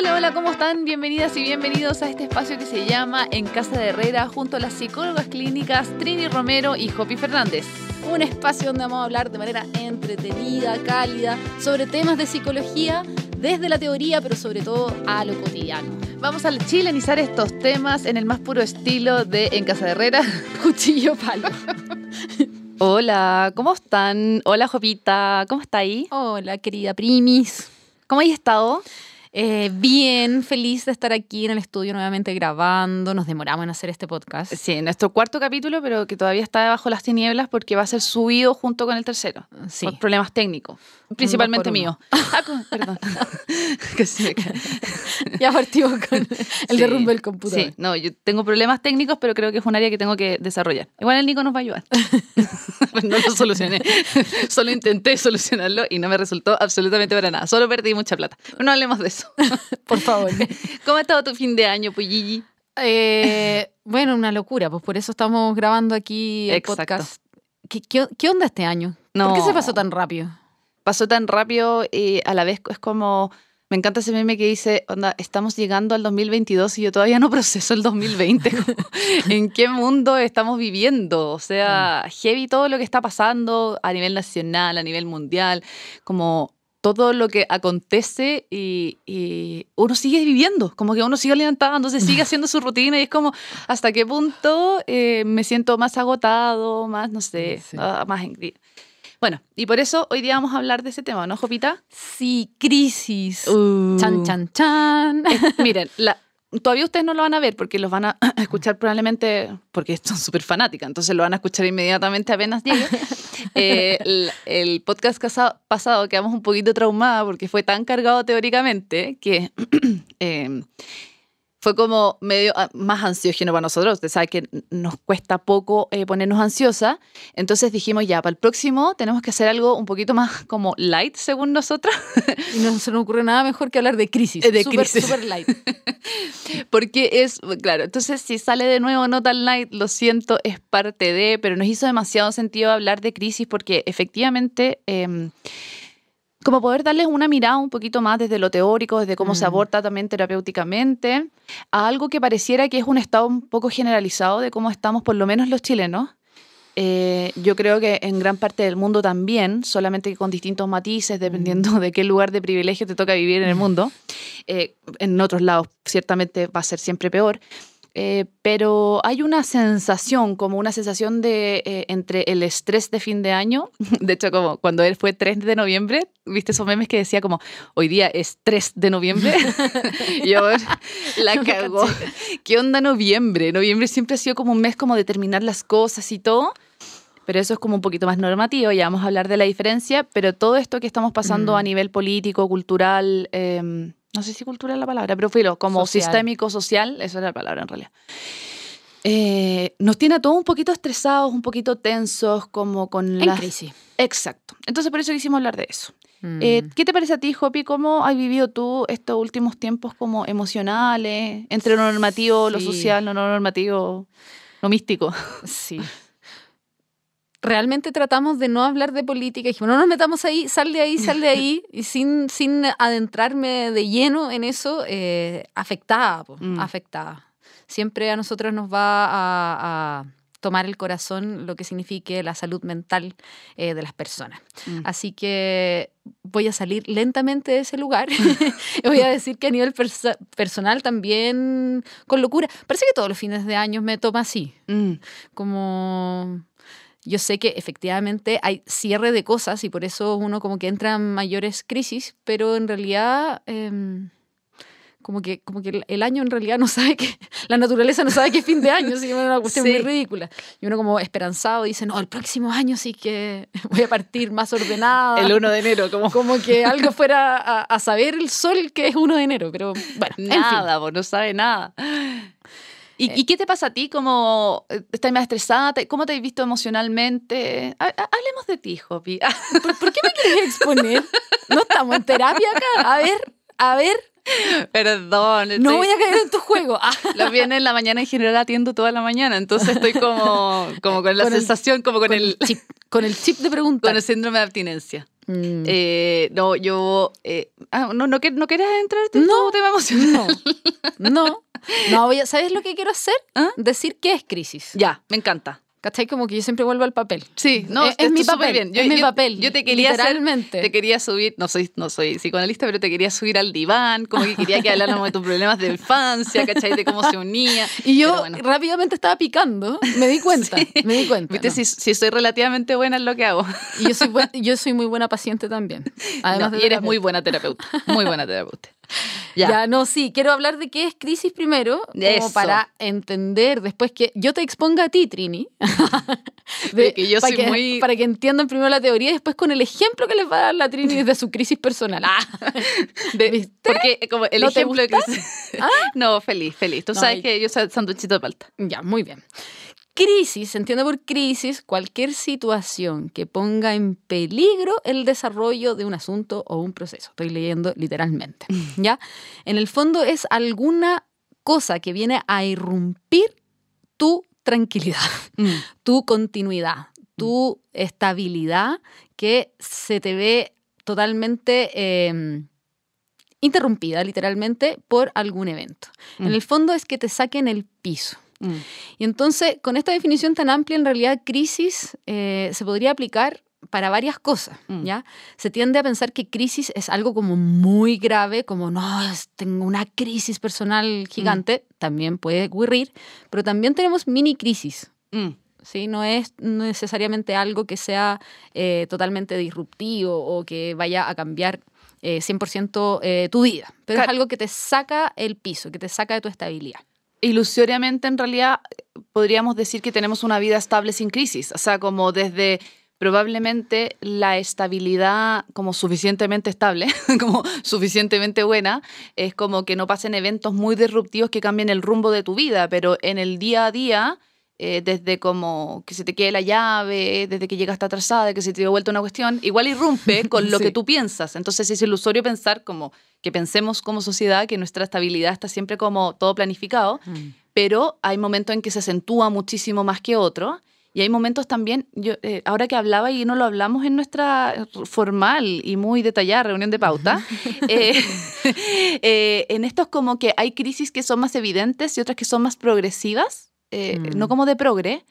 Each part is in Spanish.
Hola, hola, ¿cómo están? Bienvenidas y bienvenidos a este espacio que se llama En Casa de Herrera junto a las psicólogas clínicas Trini Romero y Jopi Fernández. Un espacio donde vamos a hablar de manera entretenida, cálida, sobre temas de psicología desde la teoría, pero sobre todo a lo cotidiano. Vamos a chilenizar estos temas en el más puro estilo de En Casa de Herrera. Cuchillo palo. Hola, ¿cómo están? Hola, Jopita, ¿cómo está ahí? Hola, querida Primis. ¿Cómo has estado? Eh, bien, feliz de estar aquí en el estudio nuevamente grabando. Nos demoramos en hacer este podcast. Sí, nuestro cuarto capítulo, pero que todavía está debajo las tinieblas porque va a ser subido junto con el tercero. Sí. Por problemas técnicos, principalmente mío. Ah, con- perdón. que se. Ya partimos con el Sí. derrumbe del computador. Sí, no, yo tengo problemas técnicos, pero creo que es un área que tengo que desarrollar. Igual el Nico nos va a ayudar. Pues no lo solucioné. Solo intenté solucionarlo y no me resultó absolutamente para nada. Solo perdí mucha plata. Pero no hablemos de eso. Por favor. ¿Cómo ha estado tu fin de año, Puyigi? Eh, bueno, una locura, pues por eso estamos grabando aquí el Exacto. podcast. ¿Qué, qué, qué onda este año? ¿Por qué se pasó tan rápido? Pasó tan rápido y a la vez es como... Me encanta ese meme que dice, onda, estamos llegando al 2022 y yo todavía no proceso el 2020. Como, ¿En qué mundo estamos viviendo? O sea, heavy todo lo que está pasando a nivel nacional, a nivel mundial, como todo lo que acontece y, y uno sigue viviendo, como que uno sigue alimentándose, sigue haciendo su rutina y es como, ¿hasta qué punto eh, me siento más agotado, más, no sé, Sí. ah, más en... Bueno, y por eso hoy día vamos a hablar de ese tema, ¿no, Jopita? Sí, crisis. Uh. Chan, chan, chan. Miren, la- todavía ustedes no lo van a ver porque los van a escuchar probablemente, porque son súper fanáticas, entonces lo van a escuchar inmediatamente apenas llegue. Eh, el, el podcast casa- pasado quedamos un poquito traumadas porque fue tan cargado teóricamente que eh, fue como medio ah, más ansiógeno para nosotros. Usted sabe que nos cuesta poco eh, ponernos ansiosa. Entonces dijimos, ya, para el próximo tenemos que hacer algo un poquito más como light, según nosotros. Y no se nos ocurre nada mejor que hablar de crisis. Eh, de Súper, crisis. súper light. Porque es, claro, entonces si sale de nuevo no tan light, lo siento, es parte de, pero nos hizo demasiado sentido hablar de crisis porque efectivamente, em, como poder darles una mirada un poquito más desde lo teórico, desde cómo se Mm. aborda también terapéuticamente, a algo que pareciera que es un estado un poco generalizado de cómo estamos, por lo menos los chilenos. Eh, yo creo que en gran parte del mundo también, solamente con distintos matices, dependiendo de qué lugar de privilegio te toca vivir en el mundo. Eh, en otros lados ciertamente va a ser siempre peor. Eh, pero hay una sensación, como una sensación de eh, entre el estrés de fin de año, de hecho como cuando él fue 3 de noviembre, viste esos memes que decía como hoy día es 3 de noviembre, y yo la cagó. ¿Qué onda noviembre? Noviembre siempre ha sido como un mes como de terminar las cosas y todo. Pero eso es como un poquito más normativo, ya vamos a hablar de la diferencia, pero todo esto que estamos pasando Mm. a nivel político, cultural, em, no sé si cultural es la palabra, pero filo, como Social. sistémico, social, eso era la palabra en realidad. Eh, nos tiene a todos un poquito estresados, un poquito tensos, como con En las... crisis. Exacto. Entonces por eso quisimos hablar de eso. Mm. Eh, ¿Qué te parece a ti, Jopi? ¿Cómo has vivido tú estos últimos tiempos como emocionales, entre lo normativo, lo social, lo no normativo, lo místico? Sí. Realmente tratamos de no hablar de política. Dijimos, no nos metamos ahí, sal de ahí, sal de ahí. Y sin, sin adentrarme de lleno en eso, eh, afectada, po, Mm. afectada. Siempre a nosotros nos va a, a tomar el corazón lo que signifique la salud mental eh, de las personas. Mm. Así que voy a salir lentamente de ese lugar. voy a decir que a nivel perso- personal también con locura. Parece que todos los fines de año me toma así Mm. como yo sé que efectivamente hay cierre de cosas y por eso uno como que entra en mayores crisis, pero en realidad em, como que, como que el- año en realidad no sabe que, la naturaleza no sabe que es fin de año, así que es una cuestión Sí. muy ridícula. Y uno como esperanzado dice, no, el próximo año sí que voy a partir más ordenada. El 1 de enero, como Como que algo fuera a, a saber el sol que es 1 de enero, pero bueno, en fin. nada, vos no sabe nada. ¿Y, y qué te pasa a ti? ¿Cómo eh, estás más estresada? ¿Te- ¿Cómo te has visto emocionalmente? Ha- ha- hablemos de ti, Jopi. ¿Por, por qué me quieres exponer? No estamos en terapia acá. A ver, a ver. Perdón. No estoy- voy a caer en tu juego. Ah, Los viernes en la mañana en general atiendo toda la mañana, entonces estoy como, como con la Con el- sensación, como con, con el, el chip, con el chip de preguntar. con el síndrome de abstinencia. Mm. Eh, no, yo, eh, Ah, no, no, que- no querías entrar en No, tema emocional. No, no. No, voy a- ¿sabes lo que quiero hacer? ¿Ah? Decir qué es crisis. Ya, me encanta. ¿Cachai? Como que yo siempre vuelvo al papel. Sí, no, es, es mi papel. bien. es mi papel. Yo te quería hacer- literalmente. te quería subir, no soy, no soy psicoanalista, pero te quería subir al diván, como que quería que habláramos de tus problemas de infancia, ¿cachai? De cómo se unía. Y yo bueno. rápidamente estaba picando. Me di cuenta. Me di cuenta. Viste, no. si, si soy relativamente buena en lo que hago. Y yo soy, buen- yo soy muy buena paciente también. Además No, de y eres terapeuta. muy buena terapeuta. Muy buena terapeuta. Ya. Ya. no, sí, quiero hablar de qué es crisis primero, como Eso. para entender después que yo te exponga a ti, Trini. De que yo para soy que, muy- Para que entiendan primero la teoría y después con el ejemplo que les va a dar la Trini desde su crisis personal. Ah, De- ¿Viste? Porque como el ¿No te ejemplo que... ¿Ah? No, feliz, feliz. Tú No, sabes que yo soy sanduchito de palta. Ya, muy bien. Crisis, se entiende por crisis cualquier situación que ponga en peligro el desarrollo de un asunto o un proceso. Estoy leyendo literalmente. ¿Ya? En el fondo es alguna cosa que viene a irrumpir tu tranquilidad, tu continuidad, tu estabilidad que se te ve totalmente eh, interrumpida, literalmente, por algún evento. En Mm. el fondo es que te saquen el piso. Mm. Y entonces, con esta definición tan amplia, en realidad crisis eh, se podría aplicar para varias cosas, Mm. ¿ya? Se tiende a pensar que crisis es algo como muy grave, como no, tengo una crisis personal gigante, también puede ocurrir, pero también tenemos mini crisis, Mm. ¿sí? No es necesariamente algo que sea eh, totalmente disruptivo o que vaya a cambiar eh, 100% eh, tu vida, pero es algo que te saca el piso, que te saca de tu estabilidad. Ilusoriamente en realidad podríamos decir que tenemos una vida estable sin crisis, o sea, como desde probablemente la estabilidad como suficientemente estable, como suficientemente buena, es como que no pasen eventos muy disruptivos que cambien el rumbo de tu vida, pero en el día a día, eh, desde como que se te quede la llave, desde que llegaste atrasada, que se te dio vuelta una cuestión, igual irrumpe con lo Sí. que tú piensas. Entonces es ilusorio pensar como que pensemos como sociedad que nuestra estabilidad está siempre como todo planificado, pero hay momentos en que se acentúa muchísimo más que otros. Y hay momentos también, yo, eh, ahora que hablaba y no lo hablamos en nuestra formal y muy detallada reunión de pauta, eh, eh, en estos como que hay crisis que son más evidentes y otras que son más progresivas, eh, Mm. no como de progre,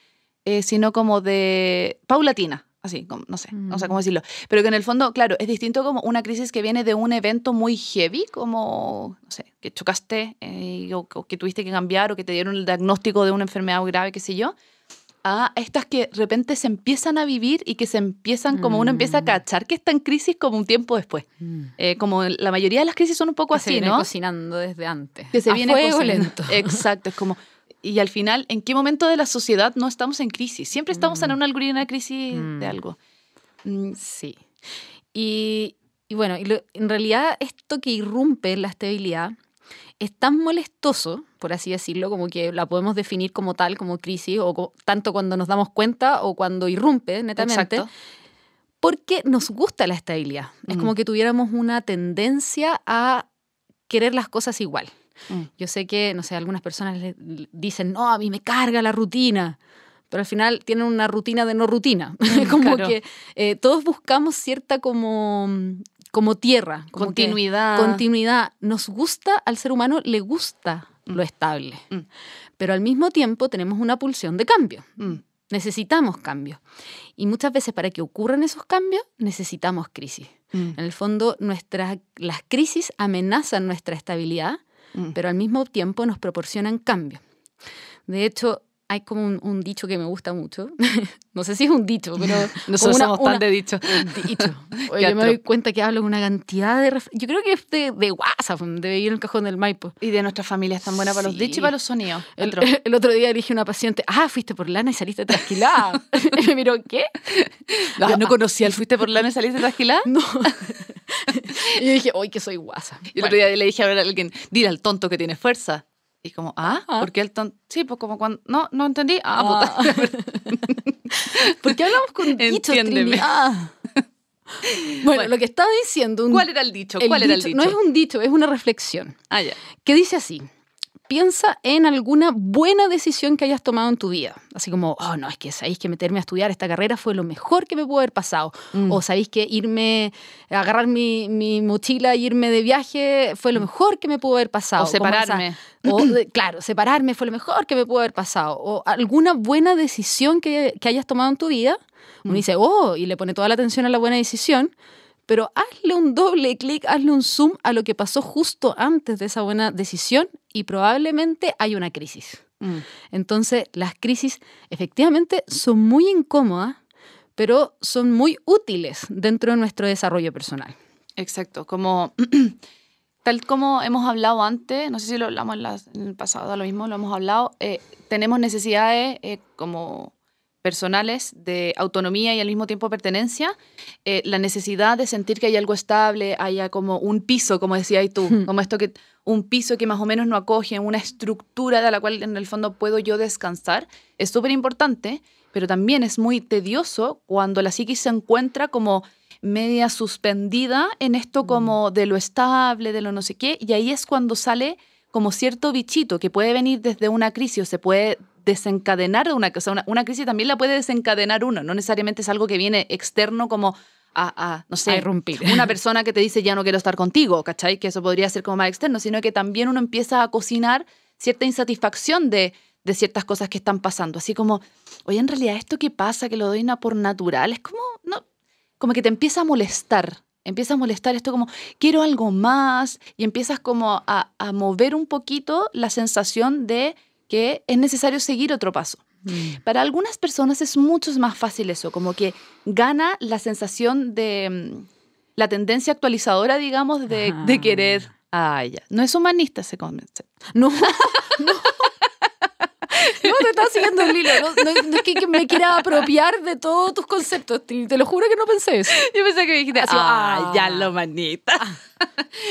eh, sino como de paulatina, así, como, no sé, no sé Mm. cómo decirlo. Pero que en el fondo, claro, es distinto como una crisis que viene de un evento muy heavy, como, no sé, que chocaste eh, o, o que tuviste que cambiar o que te dieron el diagnóstico de una enfermedad grave, qué sé yo, a estas que de repente se empiezan a vivir y que se empiezan, como uno empieza a Mm. cachar que está en crisis como un tiempo después. Eh, como la mayoría de las crisis son un poco que se así, viene ¿no? cocinando desde antes. que se A viene fuego cocinando. lento. Exacto, es como y al final, ¿en qué momento de la sociedad no estamos en crisis? Siempre estamos en Mm. una, alguna crisis Mm. de algo. Mm, Sí. Y, y bueno, y lo- en realidad esto que irrumpe en la estabilidad es tan molestoso, por así decirlo, como que la podemos definir como tal, como crisis, o co- tanto cuando nos damos cuenta o cuando irrumpe netamente, Exacto. porque nos gusta la estabilidad. Es Mm. como que tuviéramos una tendencia a querer las cosas igual. Mm. Yo sé que, no sé, algunas personas le- le dicen, no, a mí me carga la rutina, pero al final tienen una rutina de no rutina. como claro. que eh, todos buscamos cierta como, como tierra, como que- Continuidad. continuidad. Nos gusta, al ser humano le gusta Mm. lo estable, Mm. pero al mismo tiempo tenemos una pulsión de cambio. Mm, Necesitamos cambio. Y muchas veces para que ocurran esos cambios necesitamos crisis. mm, En el fondo, nuestras, las crisis amenazan nuestra estabilidad, pero al mismo tiempo nos proporcionan cambio. De hecho, hay como un, un dicho que me gusta mucho. no sé si es un dicho, pero. Nosotros una- somos una- tan de dicho. dicho. Oye, yo me doy cuenta que hablo con una cantidad de. Yo creo que es de, de WhatsApp, debe ir en el cajón del Maipo. Y de nuestras familias tan buena para los dichos y para los sonidos. El, Otro. el otro día dije a una paciente, ah, fuiste por lana y saliste trasquilada. y me miró, ¿qué? Ah, ¿No conocía el fuiste por lana y saliste trasquilada? No. y yo dije, hoy que soy WhatsApp. Y el otro día le dije a alguien, dile al tonto que tiene fuerza. Y como, ah, Ah. ¿por qué el tonto? Sí, pues como cuando, no, no entendí. Ah, Ah. puta. ¿Por qué hablamos con dichos? Ah. Bueno, lo que estaba diciendo... un- ¿Cuál era el dicho? el ¿Cuál era el dicho- dicho? No es un dicho, es una reflexión. Ah, ya. Que dice así, piensa en alguna buena decisión que hayas tomado en tu vida. Así como, oh, no, es que sabéis que meterme a estudiar esta carrera fue lo mejor que me pudo haber pasado. Mm. O sabéis que irme, agarrar mi, mi mochila e irme de viaje fue lo mejor que me pudo haber pasado. O separarme. o, claro, separarme fue lo mejor que me pudo haber pasado. O alguna buena decisión que, que hayas tomado en tu vida. Uno Mm. dice, oh, y le pone toda la atención a la buena decisión. Pero hazle un doble clic, hazle un zoom a lo que pasó justo antes de esa buena decisión y probablemente hay una crisis. Mm. Entonces, las crisis efectivamente son muy incómodas, pero son muy útiles dentro de nuestro desarrollo personal. Exacto, como tal como hemos hablado antes, no sé si lo hablamos en, en el pasado, lo mismo, lo hemos hablado, eh, tenemos necesidades eh, como personales de autonomía y al mismo tiempo pertenencia, eh, la necesidad de sentir que hay algo estable, haya como un piso, como decías tú, como esto que un piso que más o menos no acoge, una estructura de la cual en el fondo puedo yo descansar, es súper importante, pero también es muy tedioso cuando la psiquis se encuentra como media suspendida en esto como de lo estable, de lo no sé qué, y ahí es cuando sale como cierto bichito que puede venir desde una crisis o se puede desencadenar de una cosa. Una, una crisis también la puede desencadenar uno, no necesariamente es algo que viene externo como a, a, no sé, A irrumpir. una persona que te dice ya no quiero estar contigo, ¿cachai? Que eso podría ser como más externo, sino que también uno empieza a cocinar cierta insatisfacción de, de ciertas cosas que están pasando. Así como, oye, en realidad esto que pasa, que lo doy por natural, es como, no, como que te empieza a molestar. Empieza a molestar esto como, quiero algo más, y empiezas como a, a mover un poquito la sensación de que es necesario seguir otro paso. Mm. Para algunas personas es mucho más fácil eso, como que gana la sensación de mm, la tendencia actualizadora, digamos, de, de Ah. querer. Ah, ya. No es humanista ese concepto. No, no. No, te estaba siguiendo el hilo. No, no- no es que, que me quiera apropiar de todos tus conceptos. Te, te lo juro que no pensé eso. Yo pensé que me dijiste, Así, ah, ah. ya lo humanista.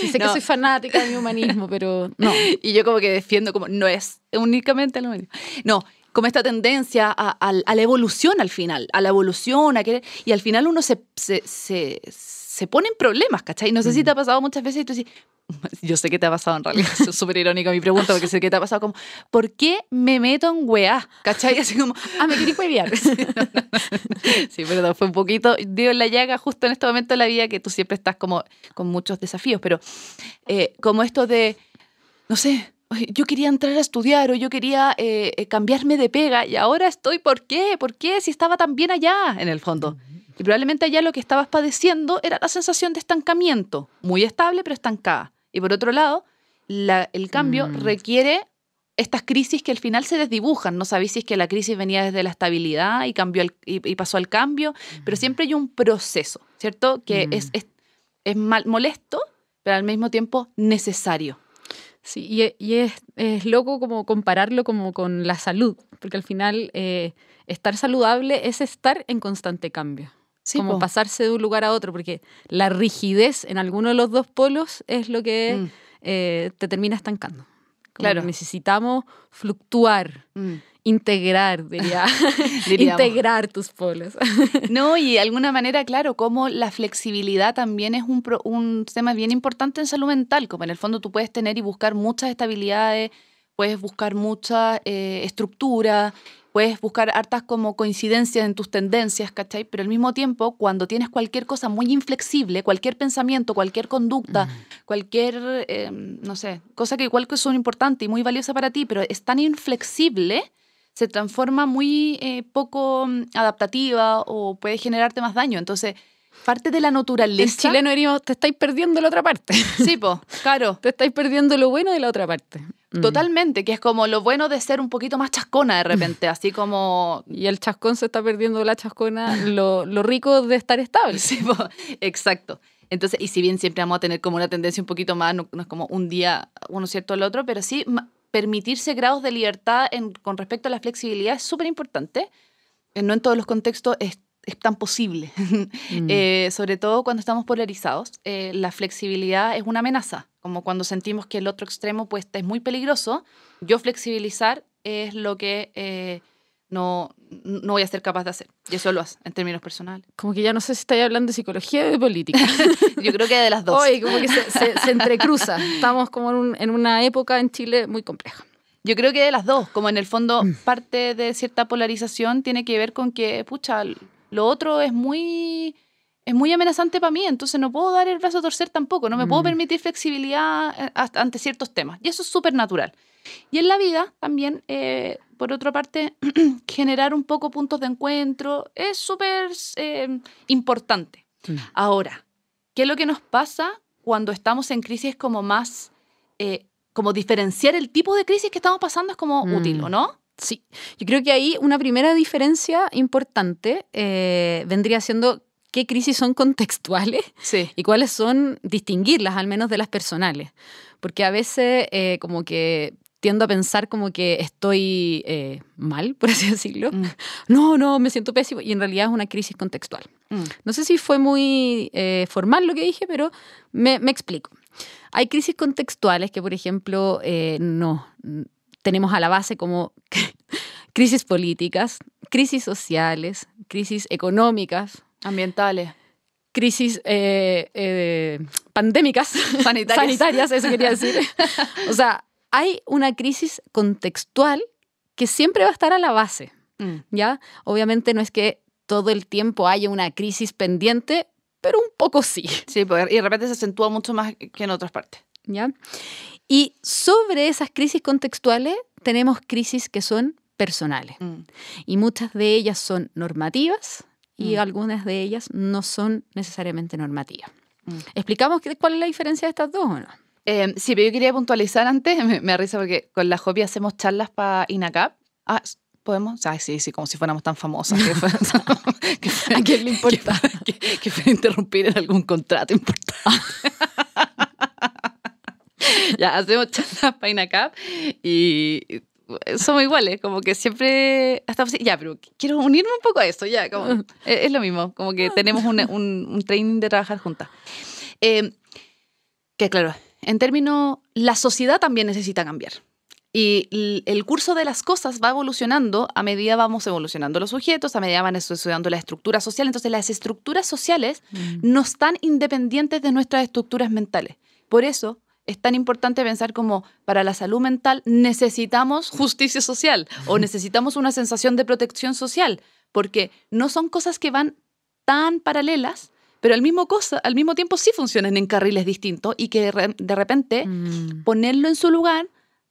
Y sé que soy fanática de mi humanismo, pero no. Y yo como que defiendo como, no es únicamente el humanismo. No, como esta tendencia a, a- a la evolución al final, a la evolución, a querer, y al final uno se, se, se, se pone en problemas, ¿cachai? No sé si te ha pasado muchas veces y tú dices, yo sé que te ha pasado en realidad, es súper irónica mi pregunta porque sé que te ha pasado como, ¿por qué me meto en weá? ¿Cachai? Así como, Ah, me quería huevear. Sí, perdón, fue un poquito, dio la llaga justo en este momento de la vida que tú siempre estás como con muchos desafíos, pero eh, como esto de, no sé, "Oye, yo quería entrar a estudiar o yo quería eh, cambiarme de pega y ahora estoy, ¿por qué? ¿Por qué? Si estaba tan bien allá, en el fondo. Y probablemente allá lo que estabas padeciendo era la sensación de estancamiento, muy estable pero estancada. Y por otro lado, la- el cambio Mm. requiere estas crisis que al final se desdibujan. No sabéis si es que la crisis venía desde la estabilidad y, cambió al- y, y pasó al cambio, pero siempre hay un proceso, ¿cierto? Que Mm. es, es, es mal, molesto, pero al mismo tiempo necesario. Sí, y, y es, es loco como compararlo como con la salud, porque al final eh, estar saludable es estar en constante cambio. Sí, como po. pasarse de un lugar a otro, porque la rigidez en alguno de los dos polos es lo que Mm, eh, te termina estancando. Como Claro. necesitamos fluctuar, mm. integrar, diría. Integrar tus polos. No, y de alguna manera, claro, como la flexibilidad también es un, pro- un tema bien importante en salud mental, como en el fondo tú puedes tener y buscar muchas estabilidades, puedes buscar mucha eh, estructura, puedes buscar hartas como coincidencias en tus tendencias, ¿cachai? Pero al mismo tiempo, cuando tienes cualquier cosa muy inflexible, cualquier pensamiento, cualquier conducta, cualquier, eh, no sé, cosa que igual que son importante y muy valiosa para ti, pero es tan inflexible, se transforma muy eh, poco mm, adaptativa o puede generarte más daño. Entonces, parte de la En naturaleza... chileno diríamos, te estáis perdiendo la otra parte. Sí, po, claro. Te estáis perdiendo lo bueno de la otra parte. Mm. Totalmente, que es como lo bueno de ser un poquito más chascona de repente, así como... Y el chascón se está perdiendo la chascona, lo, lo rico de estar estable. Sí, po, exacto. Entonces, y si bien siempre vamos a tener como una tendencia un poquito más, no, no es como un día uno cierto al otro, pero sí permitirse grados de libertad en- con respecto a la flexibilidad es súper importante. Eh, No en todos los contextos es, es tan posible. Mm. Eh, sobre todo cuando estamos polarizados, eh, la flexibilidad es una amenaza, como cuando sentimos que el otro extremo pues, es muy peligroso. Yo flexibilizar es lo que eh, no, no voy a ser capaz de hacer. Y eso lo hace en términos personales. Como que ya no sé si estáis hablando de psicología o de política. Yo creo que de las dos. Hoy como que se, se, se entrecruza. Estamos como en, un- en una época en Chile muy compleja. Yo creo que de las dos, como en el fondo parte de cierta polarización tiene que ver con que, pucha, lo otro es muy, es muy amenazante para mí, entonces no puedo dar el brazo a torcer tampoco, no me puedo Mm. permitir flexibilidad eh, hasta- ante ciertos temas. Y eso es súper natural. Y en la vida también, eh, por otra parte, generar un poco puntos de encuentro es súper eh, importante. Ahora, ¿qué es lo que nos pasa cuando estamos en crisis como más, eh, como diferenciar el tipo de crisis que estamos pasando es como Mm. útil, ¿o no? Sí, yo creo que ahí una primera diferencia importante eh, vendría siendo qué crisis son contextuales Sí. y cuáles son distinguirlas, al menos de las personales. Porque a veces eh, como que tiendo a pensar como que estoy eh, mal, por así decirlo. Mm. No, no, me siento pésimo. Y en realidad es una crisis contextual. Mm. No sé si fue muy eh, formal lo que dije, pero me, me explico. Hay crisis contextuales que, por ejemplo, eh, no tenemos a la base como crisis políticas, crisis sociales, crisis económicas, Ambientales. crisis eh, eh, pandémicas, Sanitarias. sanitarias, eso quería decir. O sea, hay una crisis contextual que siempre va a estar a la base. Mm. ¿ya? Obviamente no es que todo el tiempo haya una crisis pendiente, pero un poco sí, Sí, porque- y de repente se acentúa mucho más que en otras partes. ¿Ya? Y sobre esas crisis contextuales tenemos crisis que son personales Mm. y muchas de ellas son normativas y Mm. algunas de ellas no son necesariamente normativas. Mm. ¿Explicamos qué- cuál es la diferencia de estas dos o no? Eh, sí, pero yo quería puntualizar antes, me, me risa porque con la Jopi hacemos charlas para INACAP. Ah, ¿podemos? Ah, sí, sí, como si fuéramos tan famosas. Que, fue- que fue- ¿A quién le importa? que, que fue interrumpir en algún contrato importante. ya, hacemos charlas para INACAP y somos iguales, como que siempre estamos así, ya, pero quiero unirme un poco a esto, ya, como, es, es lo mismo, como que tenemos un, un- un training de trabajar juntas. Eh, que claro, en términos, la sociedad también necesita cambiar. Y el curso de las cosas va evolucionando a medida vamos evolucionando los sujetos, a medida van estudiando la estructura social. Entonces las estructuras sociales no están independientes de nuestras estructuras mentales. Por eso es tan importante pensar como para la salud mental necesitamos justicia social o necesitamos una sensación de protección social, porque no son cosas que van tan paralelas, pero al mismo, cosa, al mismo tiempo sí funcionan en carriles distintos y que de re- de repente Mm. ponerlo en su lugar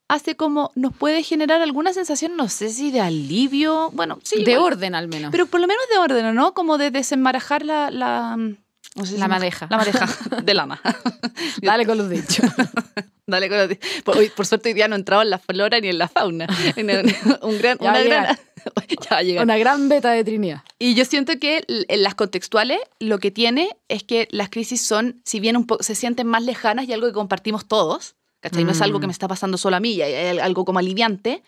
hace como nos puede generar alguna sensación, no sé si de alivio, bueno, sí. de orden al menos. Pero por lo menos de orden, ¿no? Como de desenmarajar la... la no sé si La madeja. La madeja de lama. Dale con los dichos. Dale con los- por, hoy- por suerte hoy día no he entrado en la flora ni en la fauna. En un gran, Ya una gran, ya. Una gran beta de Trinidad. Y yo siento que en las contextuales lo que tiene es que las crisis son, si bien un se sienten más lejanas y algo que compartimos todos, ¿cachai? No es algo que Mm. me está pasando solo a mí hay algo como aliviante,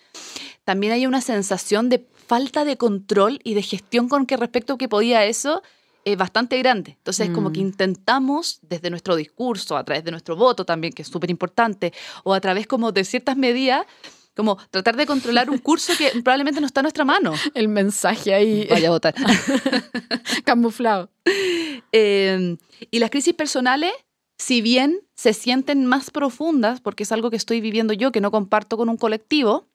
también hay una sensación de falta de control y de gestión con que respecto a que podía eso eh, bastante grande. Entonces, como que Mm. intentamos desde nuestro discurso, a través de nuestro voto también, que es súper importante, o a través como de ciertas medidas, como tratar de controlar un curso que probablemente no está en nuestra mano. El mensaje ahí Vaya a votar. camuflado. Eh, y las crisis personales, si bien se sienten más profundas, porque es algo que estoy viviendo yo, que no comparto con un colectivo,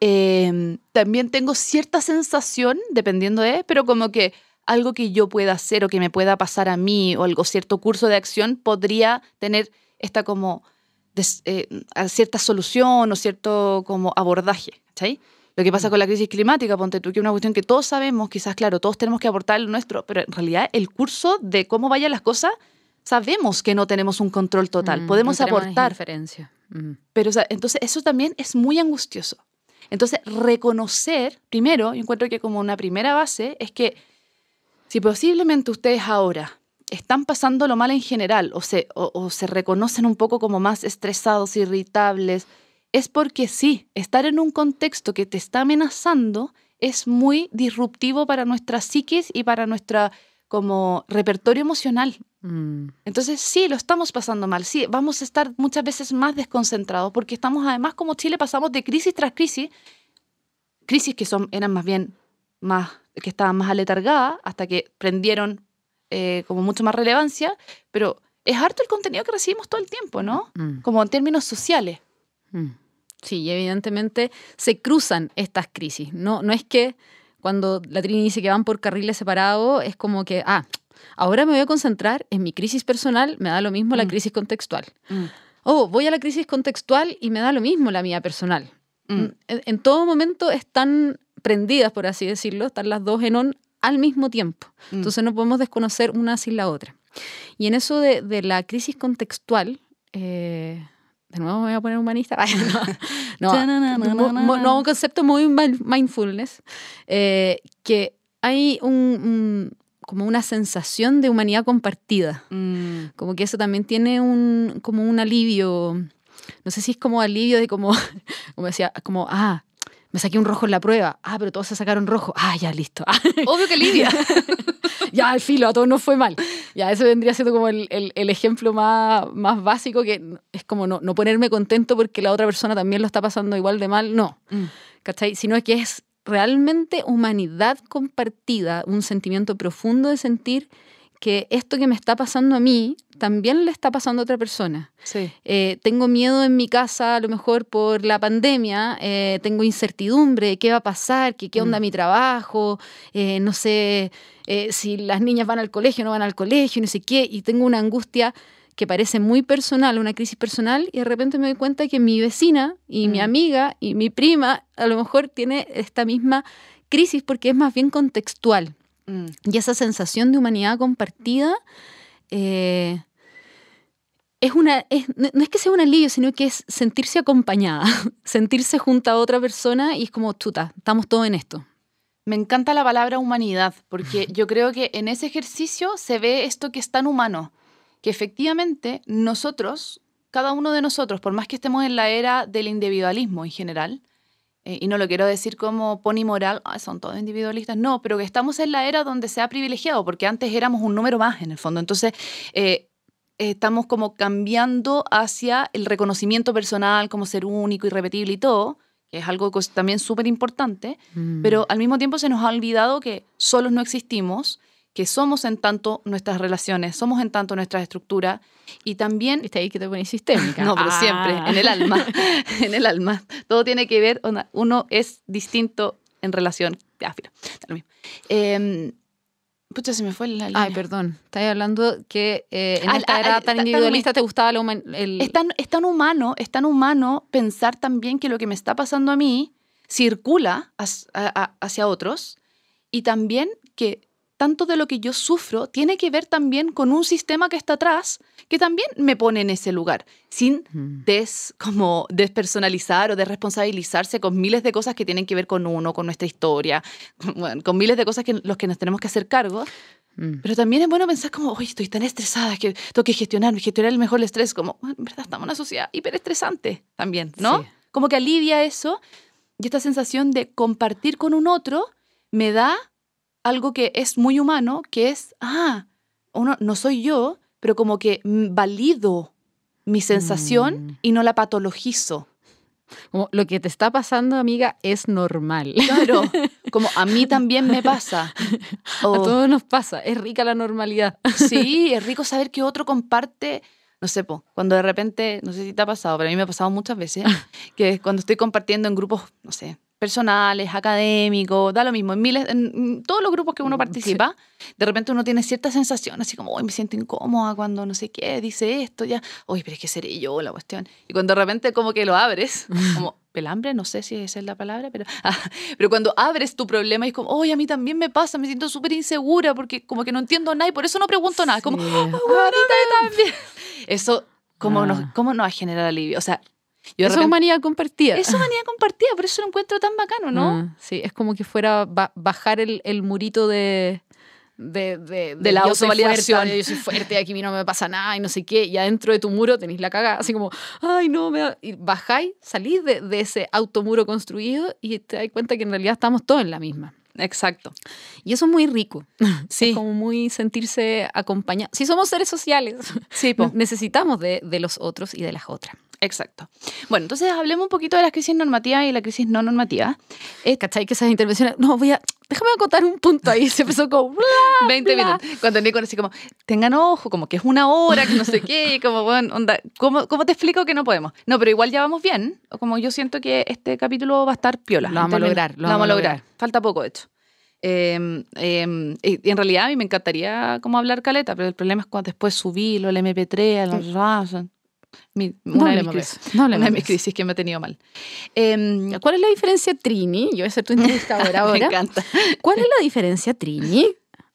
eh, también tengo cierta sensación, dependiendo de, pero como que algo que yo pueda hacer o que me pueda pasar a mí o algo, cierto curso de acción podría tener esta como des- eh, cierta solución o cierto como abordaje, ¿cachai? Lo que pasa con la crisis climática, ponte tú, que es una cuestión que todos sabemos, quizás, claro, todos tenemos que aportar lo nuestro, pero en realidad el curso de cómo vayan las cosas, sabemos que no tenemos un control total, Mm, podemos no aportar. Mm. pero o sea, entonces eso también es muy angustioso. Entonces, reconocer, primero, yo encuentro que como una primera base, es que si posiblemente ustedes ahora están pasándolo mal en general o se, o, o se reconocen un poco como más estresados, irritables, es porque sí, estar en un contexto que te está amenazando es muy disruptivo para nuestra psiquis y para nuestra como repertorio emocional. Mm. Entonces sí, lo estamos pasando mal, sí, vamos a estar muchas veces más desconcentrados porque estamos además como Chile pasamos de crisis tras crisis crisis que son, eran más bien más, que estaban más aletargadas hasta que prendieron eh, como mucho más relevancia, pero es harto el contenido que recibimos todo el tiempo, ¿no? Mm. Como en términos sociales. Mm. Sí, y evidentemente se cruzan estas crisis. No, no es que cuando la Trini dice que van por carriles separados, es como que, ah, ahora me voy a concentrar en mi crisis personal, me da lo mismo la Mm. crisis contextual. Oh, voy a la crisis contextual y me da lo mismo la mía personal. En, en todo momento están prendidas, por así decirlo, están las dos en on al mismo tiempo. Mm. Entonces no podemos desconocer una sin la otra. Y en eso de, de la crisis contextual, eh, de nuevo me voy a poner humanista. Ay, no, no, mo- no, un concepto muy min- mindfulness, eh, que hay un, un- como una sensación de humanidad compartida. Mm. Como que eso también tiene un, como un alivio, no sé si es como alivio de como, como decía, como, ah, me saqué un rojo en la prueba, ah, pero todos se sacaron rojo, ah, ya, listo, ah, Obvio que Lidia. ya, al filo, a todos nos fue mal. Ya, eso vendría siendo como el, el- el ejemplo más, más básico, que es como no, no ponerme contento porque la otra persona también lo está pasando igual de mal, no. Mm. ¿cachai? Sino que es realmente humanidad compartida, un sentimiento profundo de sentir que esto que me está pasando a mí también le está pasando a otra persona. Sí. Eh, tengo miedo en mi casa, a lo mejor por la pandemia, eh, tengo incertidumbre de qué va a pasar, que qué onda Mm. mi trabajo, eh, no sé si las niñas van al colegio o no van al colegio, no sé qué, y tengo una angustia que parece muy personal, una crisis personal, y de repente me doy cuenta que mi vecina y mi Mm. amiga y mi prima a lo mejor tiene esta misma crisis porque es más bien contextual. Mm. Y esa sensación de humanidad compartida eh, es una, es- no no es que sea un alivio, sino que es sentirse acompañada, sentirse junto a otra persona y es como, chuta, estamos todos en esto. Me encanta la palabra humanidad, porque yo creo que en ese ejercicio se ve esto que es tan humano, que efectivamente nosotros, cada uno de nosotros, por más que estemos en la era del individualismo en general, eh, y no lo quiero decir como ponimoral, "Ah, son todos individualistas, no, pero que estamos en la era donde se ha privilegiado, porque antes éramos un número más en el fondo. Entonces, eh, estamos como cambiando hacia el reconocimiento personal como ser único, irrepetible y todo, que es algo también súper importante, Mm. pero al mismo tiempo se nos ha olvidado que solos no existimos, que somos en tanto nuestras relaciones, somos en tanto nuestras estructuras y también ¿Viste ahí que te pones sistémica? no, pero Ah. siempre, en el alma, en el alma. Todo tiene que ver, uno es distinto en relación. Ah, da lo mismo. Eh, pucha, se me fue la línea. Ay, perdón. Estás hablando que eh, en Ah, esta era ah, tan tan individualista te gustaba la el... Es tan, es tan humano, es tan humano pensar también que lo que me está pasando a mí circula as- a- a- hacia otros y también que tanto de lo que yo sufro tiene que ver también con un sistema que está atrás que también me pone en ese lugar, sin Mm. des, como despersonalizar o desresponsabilizarse con miles de cosas que tienen que ver con uno, con nuestra historia, con, bueno, con miles de cosas que los que nos tenemos que hacer cargo. Mm. Pero también es bueno pensar como, oye, estoy tan estresada que tengo que gestionar, gestionar el mejor el estrés, como, en verdad estamos en una sociedad hiperestresante también, ¿no? Sí. Como que alivia eso y esta sensación de compartir con un otro me da algo que es muy humano, que es, ah, uno, no soy yo, pero como que valido mi sensación Mm. y no la patologizo. Como lo que te está pasando, amiga, es normal. Claro, como a mí también me pasa. A O- todos nos pasa. Es rica la normalidad. Sí, es rico saber que otro comparte, no sé, po, cuando de repente, no sé si te ha pasado, pero a mí me ha pasado muchas veces, que cuando estoy compartiendo en grupos, no sé, personales, académicos, da lo mismo, en miles, en, todos los grupos que uno Mm, participa, de repente uno tiene cierta sensación, así como, hoy me siento incómoda cuando no sé qué, dice esto, ya, oye, pero es que seré yo la cuestión. Y cuando de repente como que lo abres, como pelambre, no sé si esa es la palabra, pero, ah, pero cuando abres tu problema y es como, oye, a mí también me pasa, me siento súper insegura porque como que no entiendo nada y por eso no pregunto nada. Como, Sí. "Ah, bueno, a mí también". Eso, ¿cómo, Ah. nos, ¿cómo nos va a generar alivio? O sea, yo Eso es humanidad compartida. eso manía compartida, por eso lo encuentro tan bacano, ¿no? Ah, sí, es como que fuera ba- bajar el, el murito de... De, de, De la autovalidación. fuerte, yo soy fuerte, aquí a mí no me pasa nada y no sé qué. Y adentro de tu muro tenéis la caga, así como, ay, no, me da-". Y bajáis, salís de, de ese automuro construido y te das cuenta que en realidad estamos todos en la misma. Exacto. Y eso es muy rico. Sí, Es como muy sentirse acompañados. Si somos seres sociales, sí, po. necesitamos de, de los otros y de las otras. Exacto. Bueno, entonces hablemos un poquito de las crisis normativas y la crisis no normativa. ¿Cachai? Que esas intervenciones. No, voy a. Déjame acotar un punto ahí. Se empezó como. 20 minutos. Cuando Nico así como, tengan ojo, como que es una hora, que no sé qué, como, bueno, onda, ¿cómo, ¿cómo te explico que no podemos? No, pero igual ya vamos bien. Como yo siento que este capítulo va a estar piola. Lo vamos a lograr. Lo, vamos a lograr. Falta poco, de hecho. Eh, eh, y en realidad a mí me encantaría como hablar caleta, pero el problema es cuando después subirlo, el MP3, los... Mi, una, de mis crisis, no una de mis crisis que me ha tenido mal. Eh, ¿Cuál es la diferencia, Trini? Yo voy a ser tu entrevistadora ahora. me encanta. ¿Cuál es la diferencia, Trini?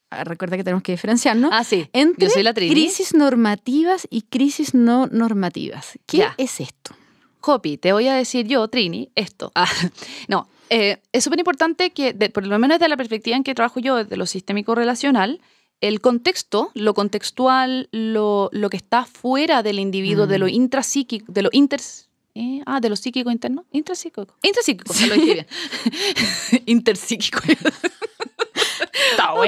Ah, recuerda que tenemos que diferenciarnos. Ah, sí. Entre Yo soy la Trini. crisis normativas y crisis no normativas. ¿Qué Ya. es esto? Jopi, te voy a decir yo, Trini, esto. Ah, no, eh, es súper importante que, de- por lo menos desde la perspectiva en que trabajo yo, desde lo sistémico relacional, el contexto, lo contextual, lo, lo que está fuera del individuo, de lo Mm. intrapsíquico, de lo inter... eh, ah, de lo psíquico interno. Intrapsíquico. Intrapsíquico, ya lo dije bien. Interpsíquico. Está Ok.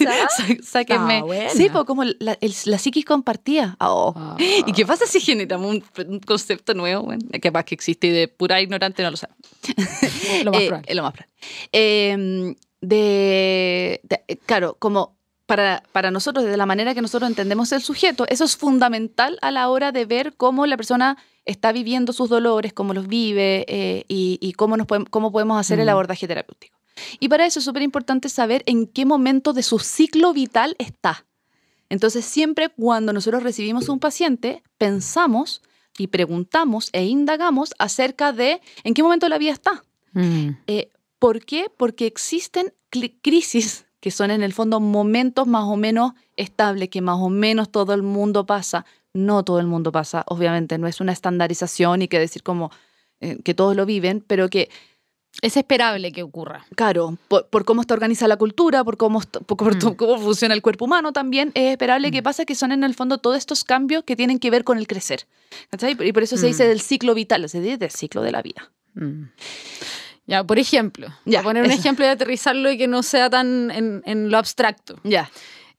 esa. Sá- Sáquenme. Buena. Sí, pues como la, el- la psiquis compartida. Oh. Ah. ¿Y qué pasa si generamos un, un concepto nuevo? Bueno, que más que existe y de pura ignorante no lo sabe. Lo más Eh, probable. es lo más probable. Eh, de, de- claro, como para, para nosotros, desde la manera que nosotros entendemos el sujeto, eso es fundamental a la hora de ver cómo la persona está viviendo sus dolores, cómo los vive eh, y, y cómo, nos podemos, cómo podemos hacer el abordaje terapéutico. Y para eso es súper importante saber en qué momento de su ciclo vital está. Entonces, siempre cuando nosotros recibimos un paciente, pensamos y preguntamos e indagamos acerca de en qué momento de la vida está. Mm. Eh, ¿Por qué? Porque existen crisis que son en el fondo momentos más o menos estables, que más o menos todo el mundo pasa. No todo el mundo pasa, obviamente, no es una estandarización y que decir como eh, que todos lo viven, pero que, Es esperable que ocurra. claro, por, por cómo está organizada la cultura, por cómo, por, por Mm. cómo funciona el cuerpo humano también, es esperable que Mm. pase que son en el fondo todos estos cambios que tienen que ver con el crecer. ¿cachai? Y por eso se dice Mm. del ciclo vital, se dice del ciclo de la vida. Ya, por ejemplo, Ya, para poner un eso. ejemplo y aterrizarlo y que no sea tan en, en lo abstracto. Ya.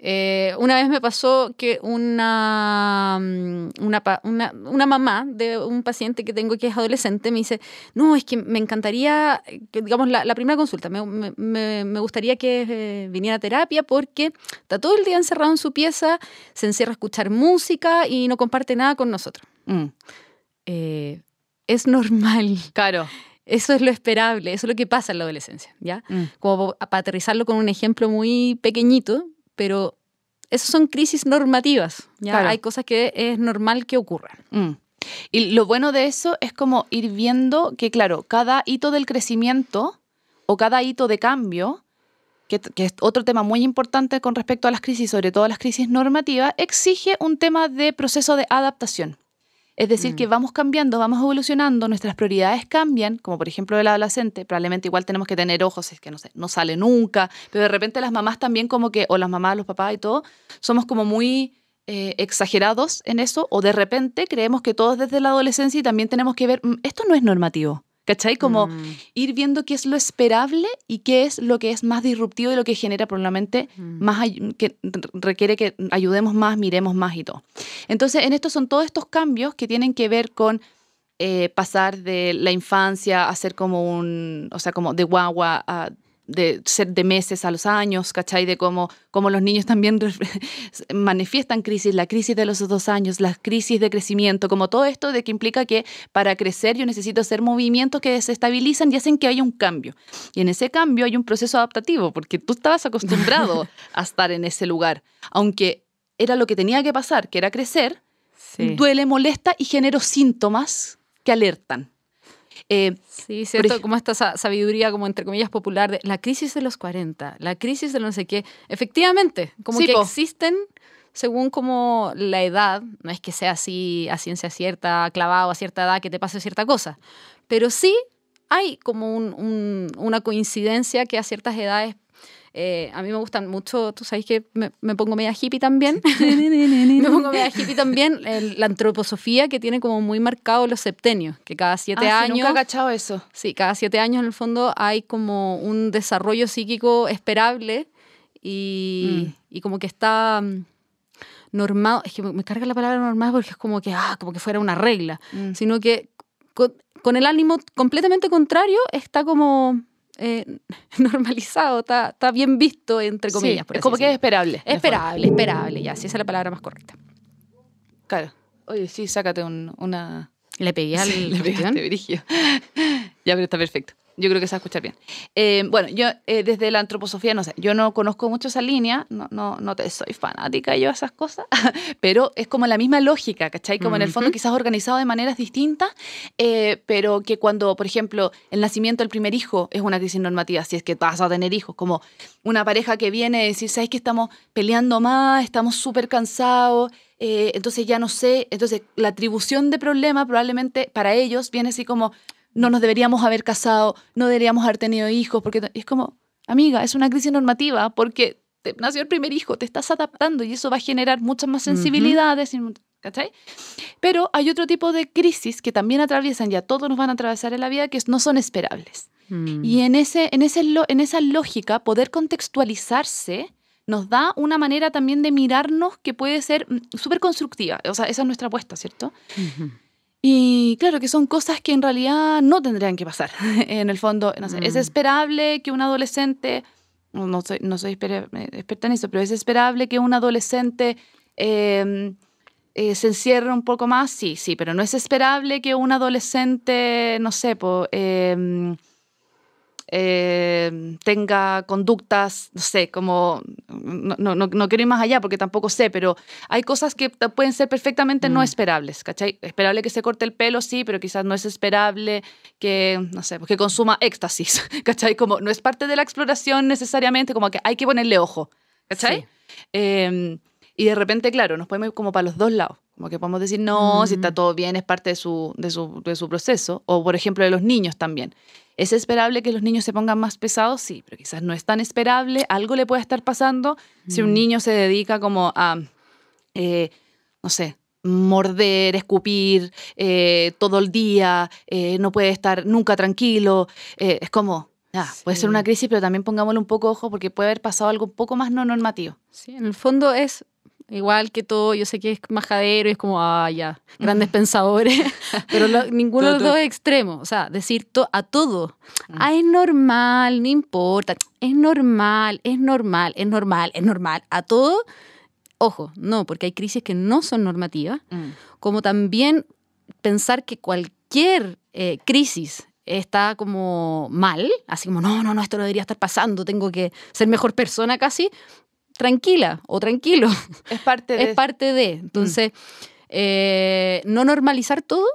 Eh, una vez me pasó que una, mm, una, una, una mamá de un paciente que tengo que es adolescente me dice, no, es que me encantaría, digamos, la, la primera consulta, me, me- me- me gustaría que eh, viniera a terapia porque está todo el día encerrado en su pieza, se encierra a escuchar música y no comparte nada con nosotros. Mm. Eh, es normal, Claro. Eso es lo esperable, eso es lo que pasa en la adolescencia, ¿ya? Mm. como pa- para aterrizarlo con un ejemplo muy pequeñito, pero esas son crisis normativas. ¿ya? Claro. Hay cosas que es normal que ocurran. Mm. Y lo bueno de eso es como ir viendo que, claro, cada hito del crecimiento o cada hito de cambio, que, que es otro tema muy importante con respecto a las crisis, sobre todo las crisis normativas, exige un tema de proceso de adaptación. Es decir, Mm. que vamos cambiando, vamos evolucionando, nuestras prioridades cambian, como por ejemplo el adolescente, probablemente igual tenemos que tener ojos, es que no sé, no sale nunca, pero de repente las mamás también como que, o las mamás, los papás y todo, somos como muy eh, exagerados en eso, o de repente creemos que todos desde la adolescencia y también tenemos que ver, "Mm, esto no es normativo, ¿cachai? Como Mm, ir viendo qué es lo esperable y qué es lo que es más disruptivo y lo que genera probablemente mm. más que requiere que ayudemos más, miremos más y todo. Entonces, en estos son todos estos cambios que tienen que ver con eh, pasar de la infancia a ser como un, o sea, como de guagua a de ser de meses a los años, ¿cachai? De cómo, cómo los niños también manifiestan crisis, la crisis de los dos años, las crisis de crecimiento, como todo esto de que implica que para crecer yo necesito hacer movimientos que desestabilizan y hacen que haya un cambio. Y en ese cambio hay un proceso adaptativo, porque tú estabas acostumbrado a estar en ese lugar, aunque era lo que tenía que pasar, que era crecer, Sí. duele, molesta y genero síntomas que alertan. Eh, Sí, cierto, ej- como esta sa- sabiduría, como entre comillas, popular de la crisis de los 40, la crisis de no sé qué. Efectivamente, como Sí, que po. existen según como la edad, no es que sea así a ciencia cierta, clavado a cierta edad que te pase cierta cosa, pero sí hay como un- un- una coincidencia que a ciertas edades, eh, a mí me gustan mucho, tú sabes que me, me pongo media hippie también, me pongo media hippie también, el- la antroposofía que tiene como muy marcado los septenios, que cada siete ah, sí, años... nunca he cachado eso. Sí, cada siete años en el fondo hay como un desarrollo psíquico esperable y, Mm. y como que está... mm, normado, es que me carga la palabra normado porque es como que, ah, como que fuera una regla, Mm. sino que con, con el ánimo completamente contrario está como eh, normalizado, está, está bien visto, entre Sí, comillas. por es como que es esperable. Esperable, esperable, ya, si esa es la palabra más correcta. Claro. Oye, sí, sácate un- una... Le pegué al Sí, le pegaste, ya, pero está perfecto. Yo creo que se va a escuchar bien. Eh, bueno, yo eh, desde la antroposofía, no sé, yo no conozco mucho esa línea, no, no, no te soy fanática yo de esas cosas, pero es como la misma lógica, ¿cachai? Como en el fondo quizás organizado de maneras distintas, eh, pero que cuando, por ejemplo, el nacimiento del primer hijo es una crisis normativa, si es que vas a tener hijos, como una pareja que viene a decir, ¿sabes que estamos peleando más, estamos súper cansados? eh, entonces ya no sé, entonces la atribución de problema probablemente para ellos viene así como, no nos deberíamos haber casado, no deberíamos haber tenido hijos, porque es como, amiga, es una crisis normativa porque te nació el primer hijo, te estás adaptando y eso va a generar muchas más sensibilidades, mu- ¿cachai? Pero hay otro tipo de crisis que también atraviesan, ya todos nos van a atravesar en la vida, que no son esperables. Mm. Y en, ese, en, ese, en esa lógica, poder contextualizarse nos da una manera también de mirarnos que puede ser mm, súper constructiva. O sea, esa es nuestra apuesta, ¿cierto? Y claro que son cosas que en realidad no tendrían que pasar. en el fondo, no sé, es Mm. esperable que un adolescente, no soy, no soy eh, experta en eso, pero es esperable que un adolescente eh, eh, se encierre un poco más, sí, sí, pero no es esperable que un adolescente, no sé, po, eh, eh, tenga conductas, no sé, como, no, no, no- no quiero ir más allá porque tampoco sé, pero hay cosas que pueden ser perfectamente no Mm. esperables, ¿cachai? Esperable que se corte el pelo, sí, pero quizás no es esperable que, no sé, que consuma éxtasis, ¿cachai? Como no es parte de la exploración necesariamente, como que hay que ponerle ojo, ¿cachai? Sí. Eh, y de repente, claro, nos podemos ir como para los dos lados. Como que podemos decir, no, si está Mm. todo bien, es parte de su, de, su, de su proceso. O, por ejemplo, de los niños también. ¿Es esperable que los niños se pongan más pesados? Sí, pero quizás no es tan esperable. Algo le puede estar pasando si un Mm. niño se dedica como a, eh, no sé, morder, escupir eh, todo el día, eh, no puede estar nunca tranquilo. Eh, es como, ya, puede ser Sí. una crisis, pero también pongámosle un poco ojo porque puede haber pasado algo un poco más no normativo. Sí, en el fondo es igual que todo, yo sé que es majadero y es como, ah, ya, grandes pensadores, pero lo- ninguno de los dos es extremo. O sea, decir to- a todo, Mm. ah, es normal, no importa, es normal, es normal, es normal, es normal, a todo, ojo, no, porque hay crisis que no son normativas, Mm. como también pensar que cualquier eh, crisis está como mal, así como, no, no, no, esto no debería estar pasando, tengo que ser mejor persona casi, tranquila o tranquilo, Es parte de... es parte de. Entonces, eh, no normalizar todo,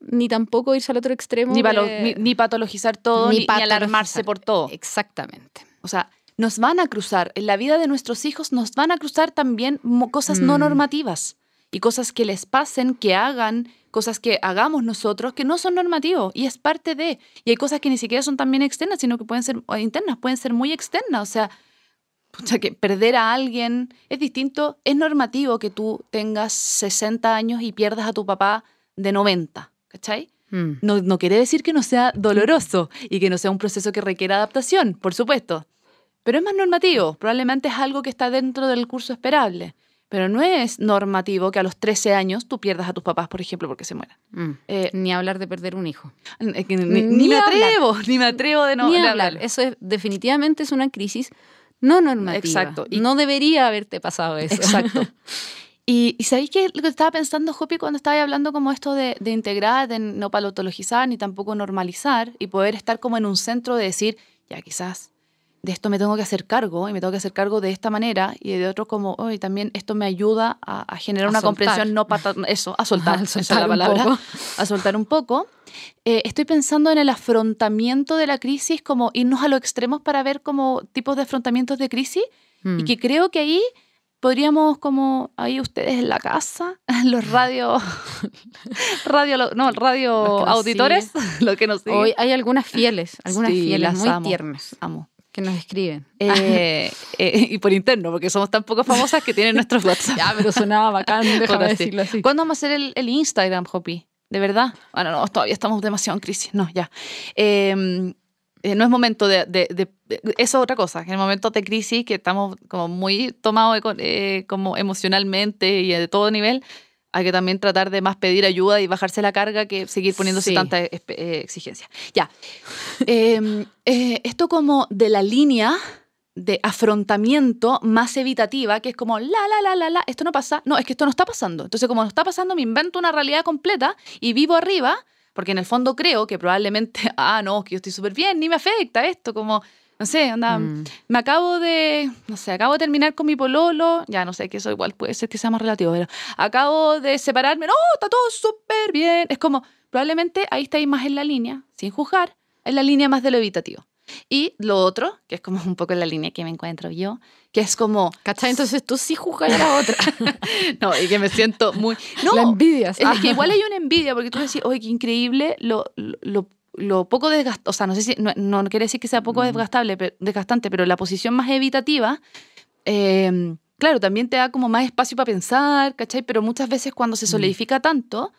ni tampoco irse al otro extremo. ni, de- ni- ni patologizar todo, Ni ni, ni alarmarse patologizar. por todo. Exactamente. O sea, nos van a cruzar, en la vida de nuestros hijos nos van a cruzar también cosas no Mm. normativas y cosas que les pasen, que hagan, cosas que hagamos nosotros que no son normativos y es parte de. Y hay cosas que ni siquiera son también externas, sino que pueden ser internas, pueden ser muy externas. O sea, pucha, que perder a alguien es distinto. Es normativo que tú tengas 60 años y pierdas a tu papá de 90, ¿cachai? Mm. No, no quiere decir que no sea doloroso y que no sea un proceso que requiera adaptación, por supuesto. Pero es más normativo. Probablemente es algo que está dentro del curso esperable. Pero no es normativo que a los 13 años tú pierdas a tus papás, por ejemplo, porque se mueran. Mm. Eh, Ni hablar de perder un hijo. que ni, Ni ni me hablar. atrevo, ni me atrevo de no Ni hablar. hablarlo. Eso es, definitivamente es una crisis no normativa. Exacto. Y- no debería haberte pasado eso. Exacto. Y, y ¿sabéis qué? Lo que estaba pensando, Jopi, cuando estaba hablando como esto de, de integrar, de no patologizar, ni tampoco normalizar, y poder estar como en un centro de decir, ya quizás de esto me tengo que hacer cargo, y me tengo que hacer cargo de esta manera, y de otro como, hoy también esto me ayuda a, a generar A una soltar. comprensión no pata- eso, a soltar, A esa es soltar la un palabra, poco. a soltar un poco. Eh, estoy pensando en el afrontamiento de la crisis, como irnos a los extremos para ver como tipos de afrontamientos de crisis, Mm. y que creo que ahí podríamos, como ahí ustedes en la casa, los radio, radio no, radio Los auditores, los que nos siguen. Hoy hay algunas fieles, algunas Sí, fieles muy amo. tiernas Amo. Que nos escriben. Eh, eh, y por interno, porque somos tan poco famosas que tienen nuestros WhatsApp. Ya, pero sonaba bacán, déjame decirlo así. ¿Cuándo vamos a hacer el, el Instagram, Hopi? ¿De verdad? Bueno, no, todavía estamos demasiado en crisis. No, ya. Eh, eh, no es momento de, de- de- de- Eso es otra cosa, en momentos de crisis que estamos como muy tomados eh, como emocionalmente y de todo nivel, hay que también tratar de más pedir ayuda y bajarse la carga que seguir poniéndose Sí. tanta eh, exigencia. Ya. Eh, eh, esto como de la línea de afrontamiento más evitativa, que es como la, la, la, la, la, esto no pasa, no, es que esto no está pasando. Entonces, como no está pasando, me invento una realidad completa y vivo arriba, porque en el fondo creo que probablemente, ah, no, que yo estoy súper bien, ni me afecta esto, como, no sé, onda, Mm. me acabo de, no sé, acabo de terminar con mi pololo, ya no sé, que eso igual puede ser que sea más relativo, pero acabo de separarme, no, está todo súper bien. Es como, probablemente ahí estáis más en la línea, sin juzgar, en la línea más de lo evitativo. Y lo otro, que es como un poco la línea que me encuentro yo, que es como, ¿Cachai? Entonces tú sí juzgas a la otra. no, y que me siento muy... No, la envidias. es que igual hay una envidia, porque tú decís, oye, qué increíble lo, lo, lo poco desgastable, o sea, no sé si, no, no quiere decir que sea poco desgastable, pe- desgastante, pero la posición más evitativa, eh, claro, también te da como más espacio para pensar, ¿cachai? Pero muchas veces cuando se Mm. solidifica tanto,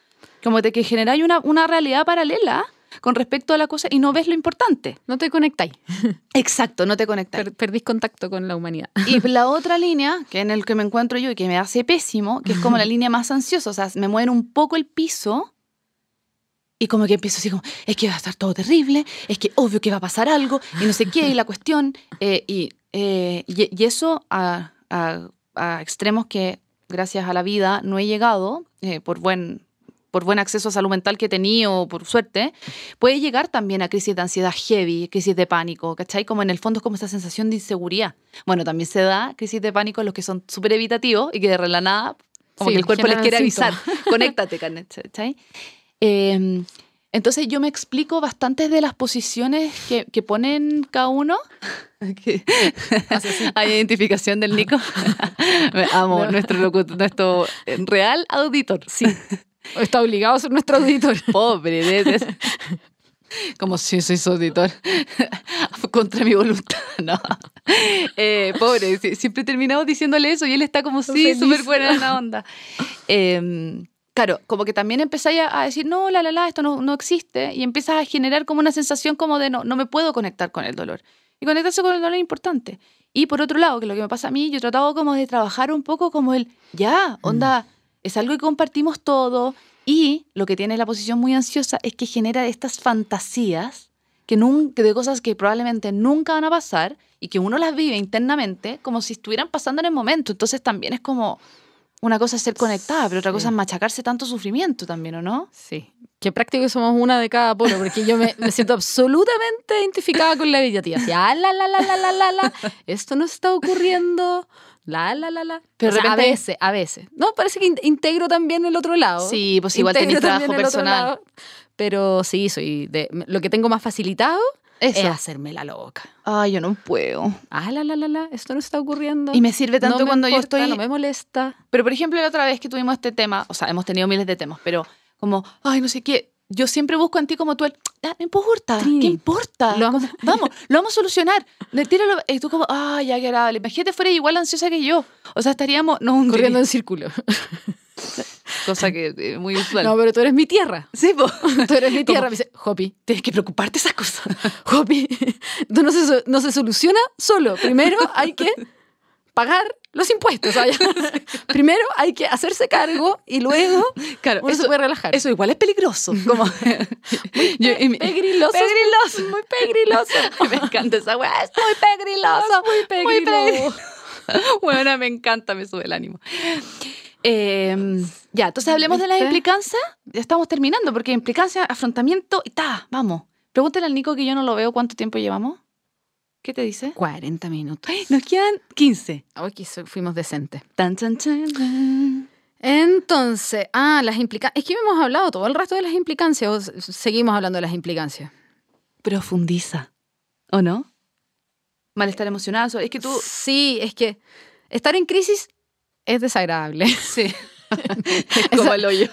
como de que generáis una, una realidad paralela con respecto a la cosa y no ves lo importante. No te conectáis. Exacto, no te conectas. Per- perdís contacto con la humanidad. Y la otra línea, que en el que me encuentro yo y que me hace pésimo, que es como la línea más ansiosa, o sea, me mueve un poco el piso y como que empiezo así como, es que va a estar todo terrible, es que obvio que va a pasar algo y no sé qué, y la cuestión, eh, y, eh, y, y eso a, a- a extremos que gracias a la vida no he llegado eh, por buen por buen acceso a salud mental que he tenido, por suerte, puede llegar también a crisis de ansiedad heavy, crisis de pánico, ¿cachai? Como en el fondo es como esa sensación de inseguridad. Bueno, también se da crisis de pánico en los que son súper evitativos y que de la nada, como Sí, que el cuerpo les quiere avisar, conéctate, ¿cachai? Eh, entonces yo me explico bastantes de las posiciones que, que ponen cada uno. Hay identificación del Nico. Me amo, No. nuestro, nuestro eh, real auditor. Sí. Está obligado a ser nuestro auditor. Pobre, de, como si soy su auditor. Contra mi voluntad, no. Eh, pobre, si- siempre terminamos diciéndole eso y él está como, sí, súper buena en la onda. Eh, claro, como que también empezáis a a decir, no, la, la, la, esto no, no existe. Y empiezas a generar como una sensación como de, no, no me puedo conectar con el dolor. Y conectarse con el dolor es importante. Y por otro lado, que lo que me pasa a mí, yo he tratado como de trabajar un poco como el, ya, onda, es algo que compartimos todo. Y lo que tiene la posición muy ansiosa es que genera estas fantasías que nun- que de cosas que probablemente nunca van a pasar y que uno las vive internamente como si estuvieran pasando en el momento. Entonces también es como una cosa es ser conectada, pero otra cosa Sí. es machacarse tanto sufrimiento también, ¿o no? Sí. Qué práctico que somos una de cada polo, porque yo me, me siento absolutamente identificada con la evitativa. Así, ah, la, la, la, la, la, la, la. Esto no está ocurriendo. La, la, la, la. Pero O sea, repente- a veces, a veces. No, parece que in- integro también el otro lado. Sí, pues igual tenés trabajo personal. lado. Pero sí, soy de, lo que tengo más facilitado Eso. es hacerme la loca. Ay, yo no puedo. Ah, la, la, la, la. Esto no está ocurriendo. Y me sirve tanto No me cuando yo importa, estoy... No me molesta. Pero, por ejemplo, la otra vez que tuvimos este tema, o sea, hemos tenido miles de temas, pero como, ay, no sé qué, yo siempre busco en ti como tú el, "Ah, no importa, Trini, ¿qué importa? lo vamos- vamos, lo vamos a solucionar. Le tíralo, y tú como, ay, ya, qué agradable. Imagínate fuera igual ansiosa que yo. O sea, estaríamos, no, Corriendo en círculo. cosa que es muy usual. No, pero tú eres mi tierra. sí, po. Tú eres mi tierra. Me dice, Hopi, Tienes que preocuparte de esas cosas. Hopi, no se, no se soluciona solo. Primero hay que pagar los impuestos. Primero hay que hacerse cargo y luego Claro, uno se eso, puede relajar. eso igual es peligroso. Como, yo, y mi- pegriloso. Pegriloso. Muy pegriloso. me encanta esa weá, es muy pegriloso. Muy Muy pegriloso. Bueno, me encanta, me sube el ánimo. Eh, ya, entonces hablemos de las implicancias. Ya estamos terminando, porque implicancia, afrontamiento y ta, vamos. Pregúntale al Nico que yo no lo veo cuánto tiempo llevamos. ¿Qué te dice? 40 minutos. Ay, nos quedan 15. Aquí so- fuimos decentes. Tan, tan, tan. Entonces, ah, las implicancias. Es que hemos hablado todo el resto de las implicancias. o seguimos hablando de las implicancias. Profundiza. ¿O no? Malestar emocional. Es que tú. Sí, es que estar en crisis es desagradable. Sí. es como el hoyo.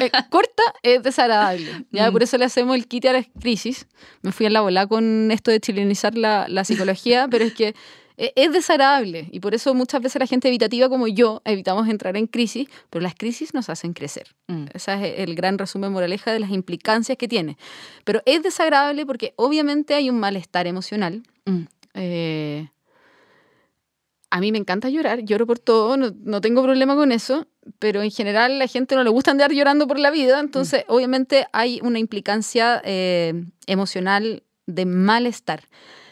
Eh, corta es desagradable. Ya Mm. por eso le hacemos el quite a la crisis. Me fui a la bola con esto de chilenizar la, la psicología, pero es que e- es desagradable y por eso muchas veces la gente evitativa como yo evitamos entrar en crisis, pero las crisis nos hacen crecer. Mm. Ese es el gran resumen moraleja de las implicancias que tiene. Pero es desagradable porque obviamente hay un malestar emocional. Mm. Eh, a mí me encanta llorar, lloro por todo, no, no tengo problema con eso, pero en general a la gente no le gusta andar llorando por la vida, entonces obviamente hay una implicancia eh, emocional de malestar.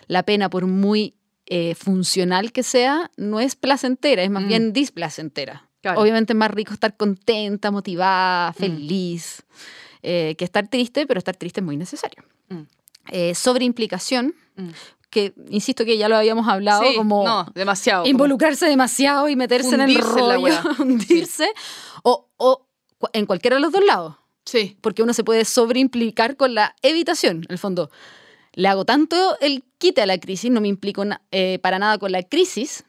La pena, por muy eh, funcional que sea, no es placentera, es más Mm. bien displacentera. Claro. Obviamente es más rico estar contenta, motivada, Mm. feliz, eh, que estar triste, pero estar triste es muy necesario. Mm. Sobreimplicación, Mm. Que insisto que ya lo habíamos hablado, Sí, como no, demasiado. como- involucrarse demasiado y meterse en el rollo, hundirse, o, o cu- en cualquiera de los dos lados, Sí. porque uno se puede sobreimplicar con la evitación, en el fondo. Le hago tanto el quite a la crisis, no me implico na- eh, para nada con la crisis,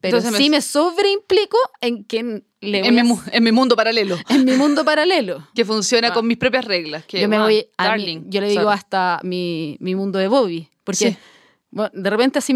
pero Entonces me- sí me sobreimplico en que le En mi, en mi mundo paralelo, en mi mundo paralelo. que funciona Ah. con mis propias reglas. Que, yo me wow, voy a mi- darling, yo le digo sorry. hasta mi, mi mundo de Bobby, porque Sí. Bueno, de repente así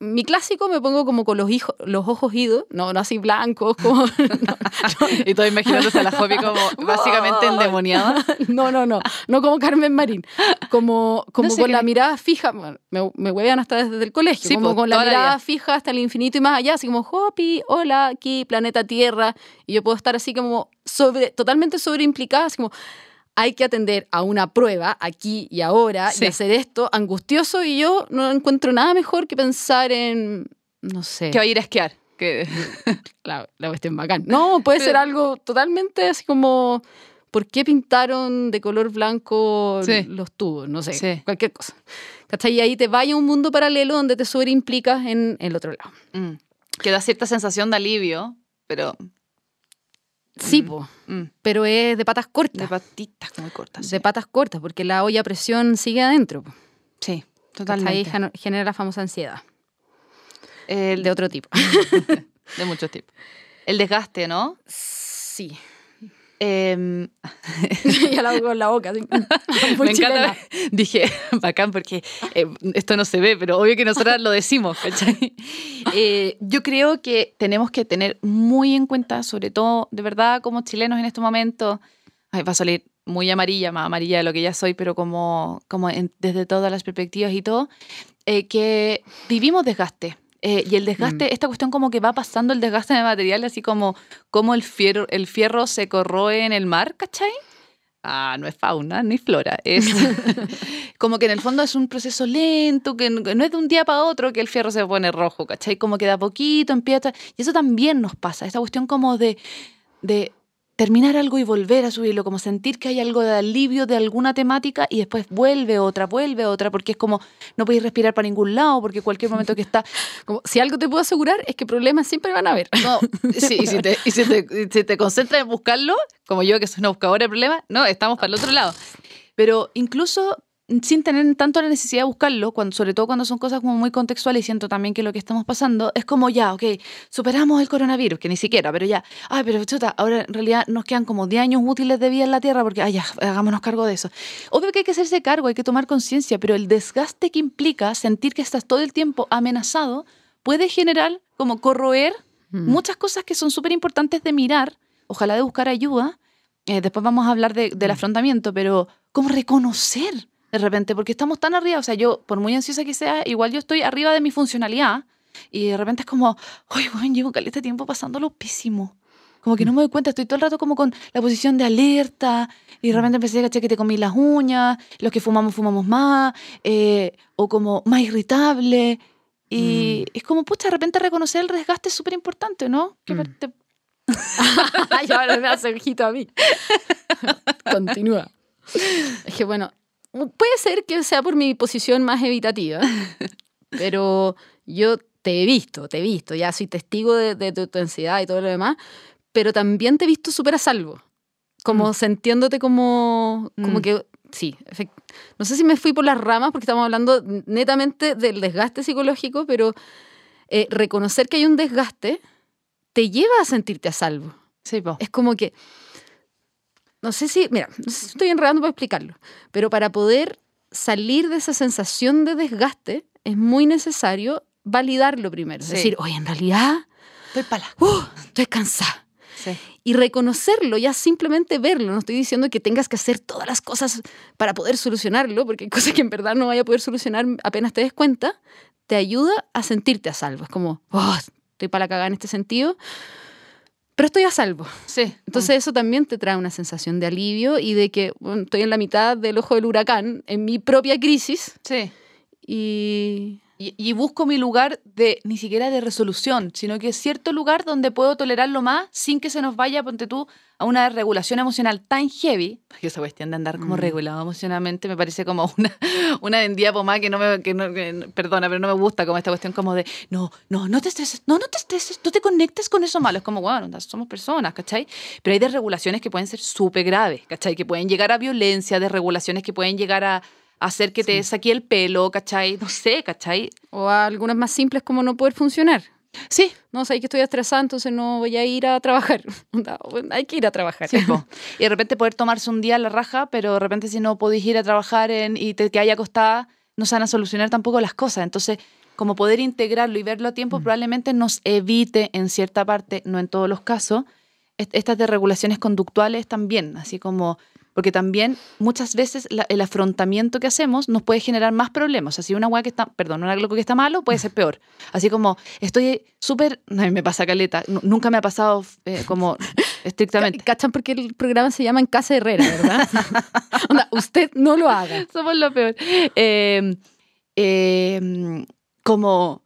mi clásico me pongo como con los, hijos, los ojos idos, no, no así blancos, como Y todo imaginándose a la Jopi como básicamente endemoniada. no, no, no, no como Carmen Marín, como, como sé con la me- mirada fija, me, me huevean hasta desde el colegio, Sí, como po, con la la mirada vida. fija hasta el infinito y más allá, así como, Hopi, hola, aquí, planeta Tierra, y yo puedo estar así como sobre, totalmente sobreimplicada, así como, hay que atender a una prueba aquí y ahora Sí. y hacer esto angustioso y yo no encuentro nada mejor que pensar en, no sé, Que va a ir a esquiar. Que... la, la cuestión bacán. No, puede ser algo totalmente así como, ¿por qué pintaron de color blanco Sí. los tubos? No sé, Sí. cualquier cosa. ¿Cachai? Y ahí te vaya a un mundo paralelo donde te sobreimplicas en el otro lado. Mm. Que da cierta sensación de alivio, pero Sí, Mm. po, mm, pero es de patas de cortas. patitas muy cortas. De patas cortas, porque la olla a presión sigue adentro. po. Sí, totalmente. Geno- genera la famosa ansiedad. El De otro tipo. de muchos tipos. El desgaste, ¿no? sí. Em, ya la hago con la boca. me encanta. Dije, bacán, porque eh, esto no se ve, pero obvio que nosotras lo decimos, ¿cachai? Eh, yo creo que tenemos que tener muy en cuenta, sobre todo, de verdad, como chilenos en este momento, ay, va a salir muy amarilla, más amarilla de lo que ya soy, pero como, como en- desde todas las perspectivas y todo, eh, que vivimos desgaste. Eh, y el desgaste, esta cuestión como que va pasando el desgaste de material, así como, como el, fierro, el fierro se corroe en el mar, ¿cachai? Ah, no es fauna ni flora, es como que en el fondo es un proceso lento, que no que no es de un día para otro que el fierro se pone rojo, ¿cachai? Como que de a poquito empieza, y eso también nos pasa, esta cuestión como de, de terminar algo y volver a subirlo, como sentir que hay algo de alivio de alguna temática y después vuelve otra, vuelve otra, porque es como no podéis respirar para ningún lado, porque cualquier momento que está Como, si algo te puedo asegurar es que problemas siempre van a haber. no, sí, y si te, y si te, si te concentras en buscarlo, como yo que soy una buscadora de problemas, no, estamos para el otro lado. Pero incluso sin tener tanto la necesidad de buscarlo, cuando, sobre todo cuando son cosas como muy contextuales, y siento también que lo que estamos pasando es como ya, ok, superamos el coronavirus, que ni siquiera, pero ya, ay, pero chuta, ahora en realidad nos quedan como 10 años útiles de vida en la Tierra, porque, ay, ya, hagámonos cargo de eso. Obvio que hay que hacerse cargo, hay que tomar conciencia, pero el desgaste que implica sentir que estás todo el tiempo amenazado puede generar como corroer Mm. muchas cosas que son súper importantes de mirar, ojalá de buscar ayuda. Eh, después vamos a hablar de- del afrontamiento, pero ¿cómo reconocer de repente? Porque estamos tan arriba, o sea, yo, por muy ansiosa que sea, igual yo estoy arriba de mi funcionalidad y de repente es como, ay, bueno, llevo caleta tiempo pasándolo pésimo. Como que no me doy cuenta, estoy todo el rato como con la posición de alerta y de repente empecé a cachar que te comí las uñas, los que fumamos, fumamos más, eh, o como más irritable. Y es como, pucha, de repente reconocer el desgaste es súper importante, ¿no? Que Mm. te- y ahora me hace ojito a mí. Continúa. Es que bueno, puede ser que sea por mi posición más evitativa, pero yo te he visto, te he visto, ya soy testigo de, de tu, tu ansiedad y todo lo demás, pero también te he visto súper a salvo, como Mm. sintiéndote como, como Mm. que, sí, no sé si me fui por las ramas porque estamos hablando netamente del desgaste psicológico, pero eh, reconocer que hay un desgaste te lleva a sentirte a salvo. Sí, po. Es como que, no sé si, mira, no sé si estoy enredando para explicarlo, pero para poder salir de esa sensación de desgaste es muy necesario validarlo primero. Es decir, oye, en realidad Estoy pala. uh, estoy cansada. Sí. Y reconocerlo, ya simplemente verlo. No estoy diciendo que tengas que hacer todas las cosas para poder solucionarlo, porque hay cosas que en verdad no vaya a poder solucionar apenas te des cuenta. Te ayuda a sentirte a salvo. Es como, oh, estoy para la cagada en este sentido, pero estoy a salvo. Sí. Entonces eso también te trae una sensación de alivio y de que bueno, estoy en la mitad del ojo del huracán, en mi propia crisis, Sí. y Y, y busco mi lugar de ni siquiera de resolución, sino que es cierto lugar donde puedo tolerarlo más sin que se nos vaya, ponte tú, a una regulación emocional tan heavy. Porque esa cuestión de andar como Mm. regulado emocionalmente me parece como una, una vendida pomada que no me, que no, que- perdona, pero no me gusta como esta cuestión como de, no, no, no te estreses, no, no te estreses, no te conectes con eso malo. Es como, bueno, somos personas, ¿cachai? Pero hay desregulaciones que pueden ser súper graves, ¿cachai? Que pueden llegar a violencia, desregulaciones que pueden llegar a hacer que te saque el pelo, ¿cachai? No sé, ¿cachai? o a algunas más simples como no poder funcionar. Sí, No, sé que estoy estresada, entonces no voy a ir a trabajar. Bueno, Hay que ir a trabajar. Sí. Y de repente poder tomarse un día a la raja, pero de repente si no podéis ir a trabajar en, y te quedáis acostada, no se van a solucionar tampoco las cosas. Entonces, como poder integrarlo y verlo a tiempo probablemente nos evite en cierta parte, no en todos los casos, est- estas desregulaciones conductuales también, así como... Porque también muchas veces la- el afrontamiento que hacemos nos puede generar más problemas. Así una hueá que está, perdón, algo que está malo puede ser peor. Así como estoy súper, a mí me pasa caleta, nu- nunca me ha pasado eh, como estrictamente. ¿Cachan porque el programa se llama En Casa Herrera, verdad? Onda, usted no lo haga. Somos lo peor. Eh, eh, como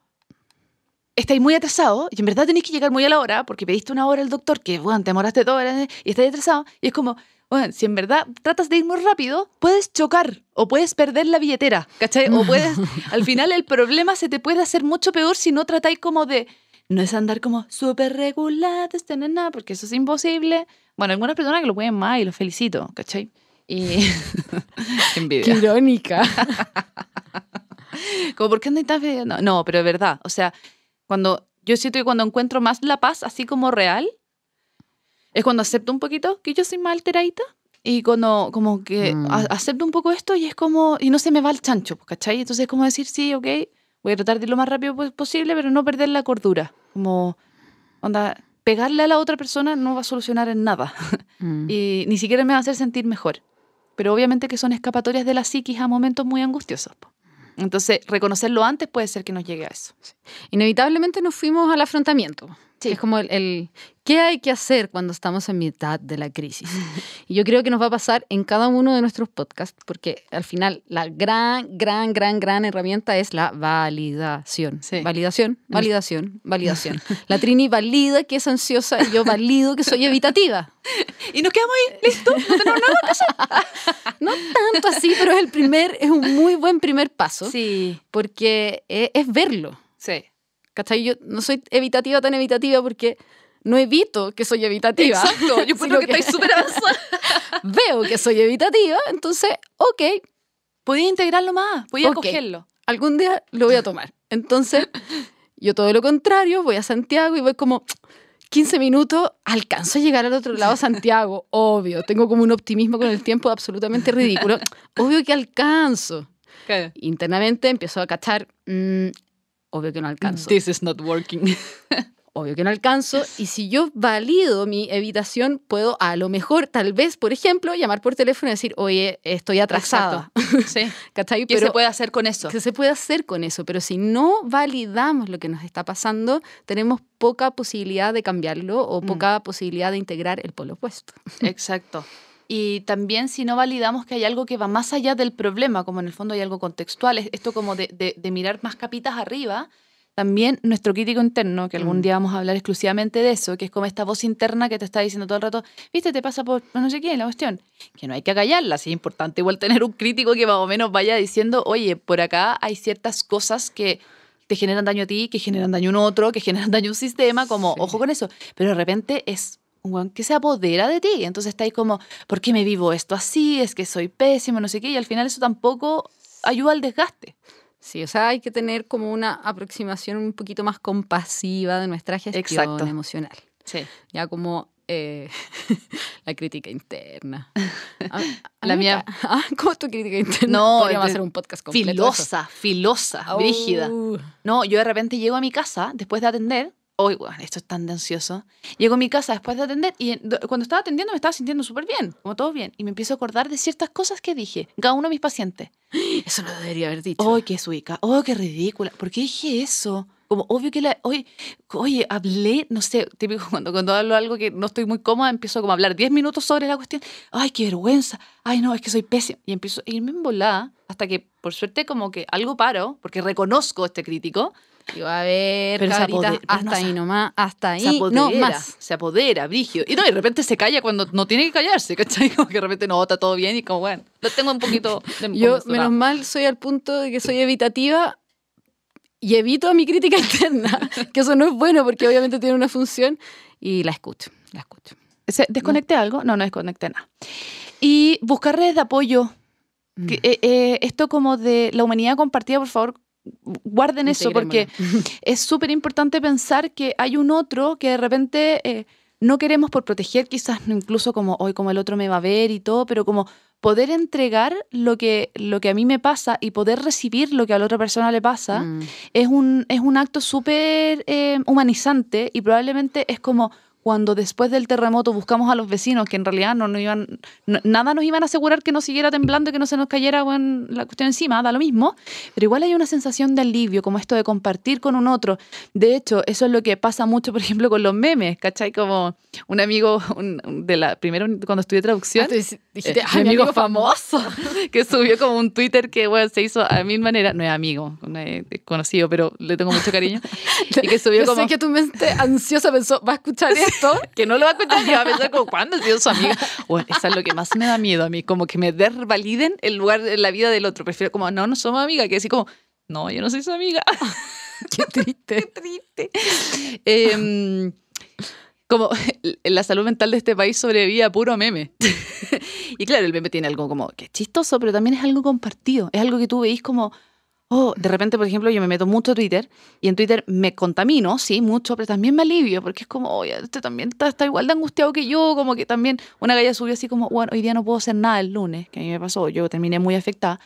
estáis muy atrasado y en verdad tenéis que llegar muy a la hora porque pediste una hora al doctor que, bueno, te demoraste dos horas y estáis atrasado. Y es como, bueno, si en verdad tratas de ir muy rápido, puedes chocar o puedes perder la billetera, ¿cachai? O puedes, al final el problema se te puede hacer mucho peor si no tratáis como de, no es andar como súper regulados, tener nada, porque eso es imposible. Bueno, algunas personas que lo pueden más y los felicito, ¿cachai? Y... Envidia. Qué irónica. Como, ¿por qué andáis tan? No, no, pero es verdad. O sea, cuando yo siento que cuando encuentro más la paz, así como real, es cuando acepto un poquito que yo soy más alteradita y cuando como que Mm. a- acepto un poco esto y es como, y no se me va el chancho, pues, ¿cachai? Entonces es como decir, sí, ok, voy a tratar de ir lo más rápido pos- posible, pero no perder la cordura. Como, onda, pegarle a la otra persona no va a solucionar en nada Mm. y ni siquiera me va a hacer sentir mejor. Pero obviamente que son escapatorias de la psiquis a momentos muy angustiosos. po. Entonces, reconocerlo antes puede ser que nos llegue a eso. Inevitablemente nos fuimos al afrontamiento. Sí. Es como el, el, ¿qué hay que hacer cuando estamos en mitad de la crisis? Y yo creo que nos va a pasar en cada uno de nuestros podcasts, porque al final la gran, gran, gran, gran herramienta es la validación. Sí. Validación, validación, validación. La Trini valida que es ansiosa y yo valido que soy evitativa. Y nos quedamos ahí, listo, no tenemos nada que hacer. No tanto así, pero es el primer, es un muy buen primer paso, Sí, porque es, es verlo. sí. ¿Cachai? Yo no soy evitativa tan evitativa porque no evito que soy evitativa. Exacto, yo creo que, estáis súper avanzados. Veo que soy evitativa, entonces, ok, Podía integrarlo más, podía Ok. cogerlo. algún día lo voy a tomar. Entonces, yo todo lo contrario, voy a Santiago y voy como 15 minutos, alcanzo a llegar al otro lado de Santiago, obvio, tengo como un optimismo con el tiempo absolutamente ridículo, obvio que alcanzo. Internamente empiezo a cachar, mm, obvio que no alcanzo. This is not working. obvio que no alcanzo. Y si yo valido mi evitación, puedo a lo mejor, tal vez, por ejemplo, llamar por teléfono y decir, oye, estoy atrasada. Sí. ¿Cachai? ¿Qué se puede hacer con eso? ¿Qué se puede hacer con eso? Pero si no validamos lo que nos está pasando, tenemos poca posibilidad de cambiarlo o Mm. poca posibilidad de integrar el polo opuesto. Exacto. Y también si no validamos que hay algo que va más allá del problema, como en el fondo hay algo contextual, es- esto como de, de- de mirar más capitas arriba, también nuestro crítico interno, que algún Mm. día vamos a hablar exclusivamente de eso, que es como esta voz interna que te está diciendo todo el rato, viste, te pasa por no sé qué, la cuestión, que no hay que callarla, sí es importante igual tener un crítico que más o menos vaya diciendo, oye, por acá hay ciertas cosas que te generan daño a ti, que generan daño a un otro, que generan daño a un sistema, como, Sí. ojo con eso, pero de repente es weón que se apodera de ti. Entonces está ahí como, ¿por qué me vivo esto así? Es que soy pésimo, no sé qué. Y al final eso tampoco ayuda al desgaste. Sí, o sea, hay que tener como una aproximación un poquito más compasiva de nuestra gestión Exacto. emocional. Sí. Ya como eh, la crítica interna. A- a La mía- Ah, ¿Cómo es tu crítica interna? No, Podríamos de- hacer un podcast completo. Filosa, filosa, brígida. Uh, No, yo de repente llego a mi casa después de atender. Hoy, bueno, esto es tan ansioso. Llego a mi casa después de atender y do- cuando estaba atendiendo me estaba sintiendo súper bien, como todo bien. Y me empiezo a acordar de ciertas cosas que dije, cada uno de mis pacientes. Eso lo debería haber dicho. ¡Ay, qué suica! ¡Oh, qué ridícula! ¿Por qué dije eso? Como obvio que la. Oye, oye, hablé, no sé, típico cuando, cuando hablo algo que no estoy muy cómoda, empiezo como a hablar 10 minutos sobre la cuestión. ¡Ay, qué vergüenza! ¡Ay, no, es que soy pésima! Y empiezo a irme en volada hasta que, por suerte, como que algo paro, porque reconozco este crítico. Digo, a ver, Pero apodera- hasta no ahí nomás, hasta ahí, apodera, no más. se apodera, brígido. Y no, y de repente se calla cuando no tiene que callarse, ¿cachai? Como que de repente no, está todo bien y como, bueno, lo tengo un poquito... Yo, desmesurado. menos mal, soy al punto de que soy evitativa y evito a mi crítica interna, que eso no es bueno porque obviamente tiene una función y la escucho, la escucho. ¿Se- ¿Desconecté algo? No, no desconecté nada. Y buscar redes de apoyo. Mm. Que, eh, eh, esto como de la humanidad compartida, por favor, guarden eso, porque es súper importante pensar que hay un otro que de repente eh, no queremos por proteger, quizás incluso como hoy, como el otro me va a ver y todo, pero como poder entregar lo que, lo que a mí me pasa y poder recibir lo que a la otra persona le pasa Mm. es un, es un acto súper eh, humanizante y probablemente es como cuando después del terremoto buscamos a los vecinos que en realidad no nos iban, no- nada nos iban a asegurar que no siguiera temblando y que no se nos cayera la cuestión encima, da lo mismo, pero igual hay una sensación de alivio, como esto de compartir con un otro. De hecho, eso es lo que pasa mucho, por ejemplo, con los memes, ¿cachai? Como un amigo de la, primero cuando estudié traducción, Ah, dijiste, eh, "Ay, mi mi amigo famoso, que subió como un Twitter que bueno, se hizo a mil maneras, no es amigo, no es conocido, pero le tengo mucho cariño, y que subió Yo como... sé que tu mente ansiosa pensó, va a escuchar esto. que no lo va a escuchar y va a pensar como, ¿cuándo ha sido su amiga? Bueno, eso es lo que más me da miedo a mí, como que me desvaliden el lugar en la vida del otro. Prefiero como, no, no somos amigas, que decir como, no, yo no soy su amiga. Qué triste. triste. Em, como la salud mental de este país sobrevive a puro meme. y claro, el meme tiene algo como que es chistoso, pero también es algo compartido. Es algo que tú veis como, oh, de repente, por ejemplo, yo me meto mucho a Twitter y en Twitter me contamino, sí, mucho, pero también me alivio porque es como, oye, este también está, está igual de angustiado que yo, como que también una galla subió así como, bueno, hoy día no puedo hacer nada el lunes, que a mí me pasó, yo terminé muy afectada.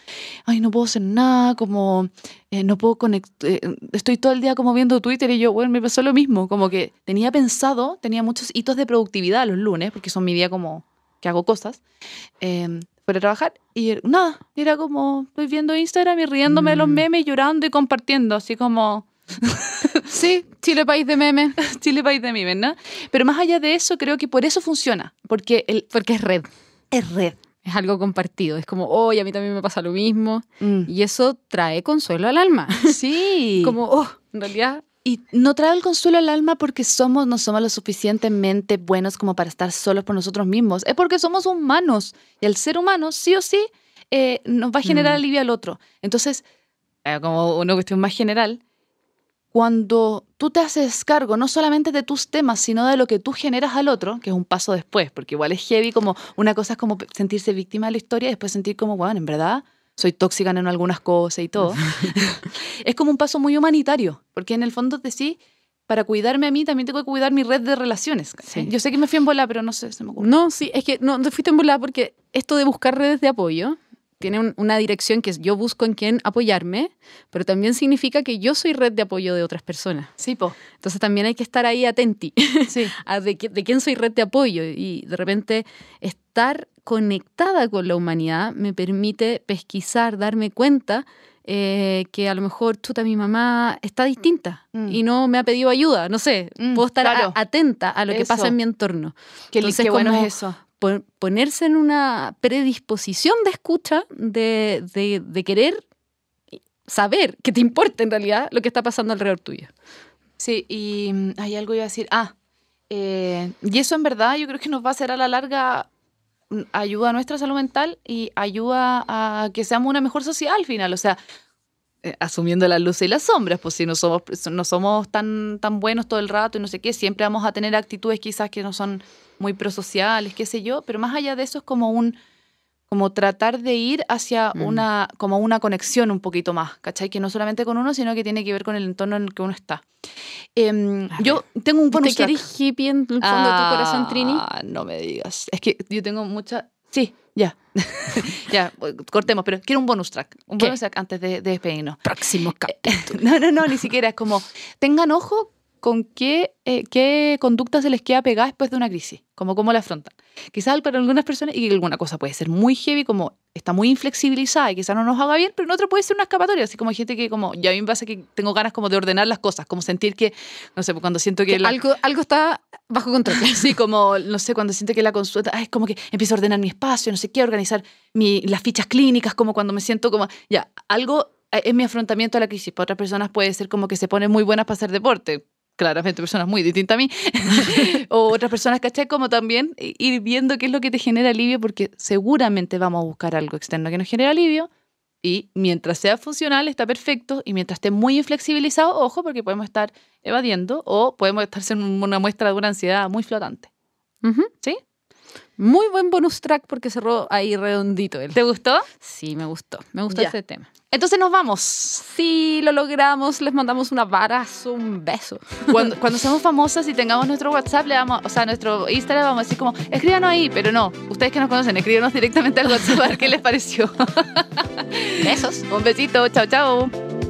Ay, no puedo hacer nada, como eh, no puedo conectar, estoy todo el día como viendo Twitter y yo, bueno, me pasó lo mismo, como que tenía pensado, tenía muchos hitos de productividad los lunes, porque son mi día como que hago cosas, eh, fuera a trabajar y nada, era como, estoy viendo Instagram y riéndome de los Mm. memes, llorando y compartiendo, así como Sí, Chile, país de memes, Chile país de memes, ¿no? Pero más allá de eso, creo que por eso funciona, porque el, porque es red. es red. Es algo compartido. Es como, oye, a mí también me pasa lo mismo. Mm. Y eso trae consuelo al alma. Sí. Como, oh, en realidad, Y no trae el consuelo al alma porque somos, no somos lo suficientemente buenos como para estar solos por nosotros mismos. Es porque somos humanos. Y el ser humano, sí o sí, eh, nos va a generar Mm. alivio al otro. Entonces, eh, como una cuestión más general, cuando tú te haces cargo no solamente de tus temas, sino de lo que tú generas al otro, que es un paso después, porque igual es heavy, como una cosa es como sentirse víctima de la historia y después sentir como, bueno, en verdad soy tóxica en algunas cosas y todo. es como un paso muy humanitario, porque en el fondo te sí, para cuidarme a mí también tengo que cuidar mi red de relaciones. Yo sé que me fui en bola, pero no sé, se me ocurre. No, sí, es que no, te fuiste en volada porque esto de buscar redes de apoyo tiene un- una dirección que es yo busco en quién apoyarme, pero también significa que yo soy red de apoyo de otras personas. Sí, po. Entonces también hay que estar ahí atenti Sí. a de, de quién soy red de apoyo y de repente estar conectada con la humanidad me permite pesquisar, darme cuenta eh, que a lo mejor chuta mi mamá está distinta Mm. y no me ha pedido ayuda, no sé, Mm, puedo estar a- claro. atenta a lo que pasa Eso. en mi entorno. Qué, Entonces, qué bueno es eso. pon- ponerse en una predisposición de escucha, de, de- de querer saber que te importa en realidad lo que está pasando alrededor tuyo. Sí, y mm, hay algo iba a decir. Ah, eh, y eso en verdad yo creo que nos va a hacer a la larga ayuda a nuestra salud mental y ayuda a que seamos una mejor sociedad al final. O sea, eh, asumiendo las luces y las sombras, pues si no somos, no somos tan, tan buenos todo el rato y no sé qué, siempre vamos a tener actitudes quizás que no son muy prosociales, qué sé yo, pero más allá de eso es como un como tratar de ir hacia Mm. una, como una conexión un poquito más, ¿cachai? Que no solamente con uno, sino que tiene que ver con el entorno en el que uno está. A yo tengo un bonus ¿Te querés hippie en el fondo de tu corazón, Trini? Ah, no me digas. Es que yo tengo mucha... Sí, ya. ya, cortemos, pero quiero un bonus track. Un ¿Qué? bonus track antes de, de despedirnos. Próximo capítulo. No, no, no, ni siquiera. Es como, tengan ojo con qué, eh, qué conducta se les queda pegada después de una crisis, como cómo la afrontan. Quizás para algunas personas, y que alguna cosa puede ser muy heavy, como está muy inflexibilizada y quizás no nos haga bien, pero en otra puede ser una escapatoria, así como hay gente que como, ya a mí me pasa que tengo ganas como de ordenar las cosas, como sentir que, no sé, cuando siento que... Que la- algo, algo está bajo control. Sí, como, no sé, cuando siento que la consulta, ah, es como que empiezo a ordenar mi espacio, no sé qué, organizar mi, las fichas clínicas, como cuando me siento como, ya, algo eh, es mi afrontamiento a la crisis. Para otras personas puede ser como que se ponen muy buenas para hacer deporte. Claramente personas muy distintas a mí. o otras personas, ¿cachai? Como también ir viendo qué es lo que te genera alivio, porque seguramente vamos a buscar algo externo que nos genere alivio. Y mientras sea funcional, está perfecto. Y mientras esté muy inflexibilizado, ojo, porque podemos estar evadiendo o podemos estar en una muestra de una ansiedad muy flotante. ¿Sí? Muy buen bonus track porque cerró ahí redondito él. ¿Te gustó? Sí, me gustó. Me gustó Ya. este tema. Entonces nos vamos. Sí, lo logramos. Les mandamos un abrazo, un beso. Cuando, cuando seamos famosas y tengamos nuestro WhatsApp, le vamos, o sea, nuestro Instagram, vamos a decir como, escríbanos ahí, pero no, ustedes que nos conocen, escríbanos directamente al WhatsApp a ver qué les pareció. Besos. Un besito, chao, chao.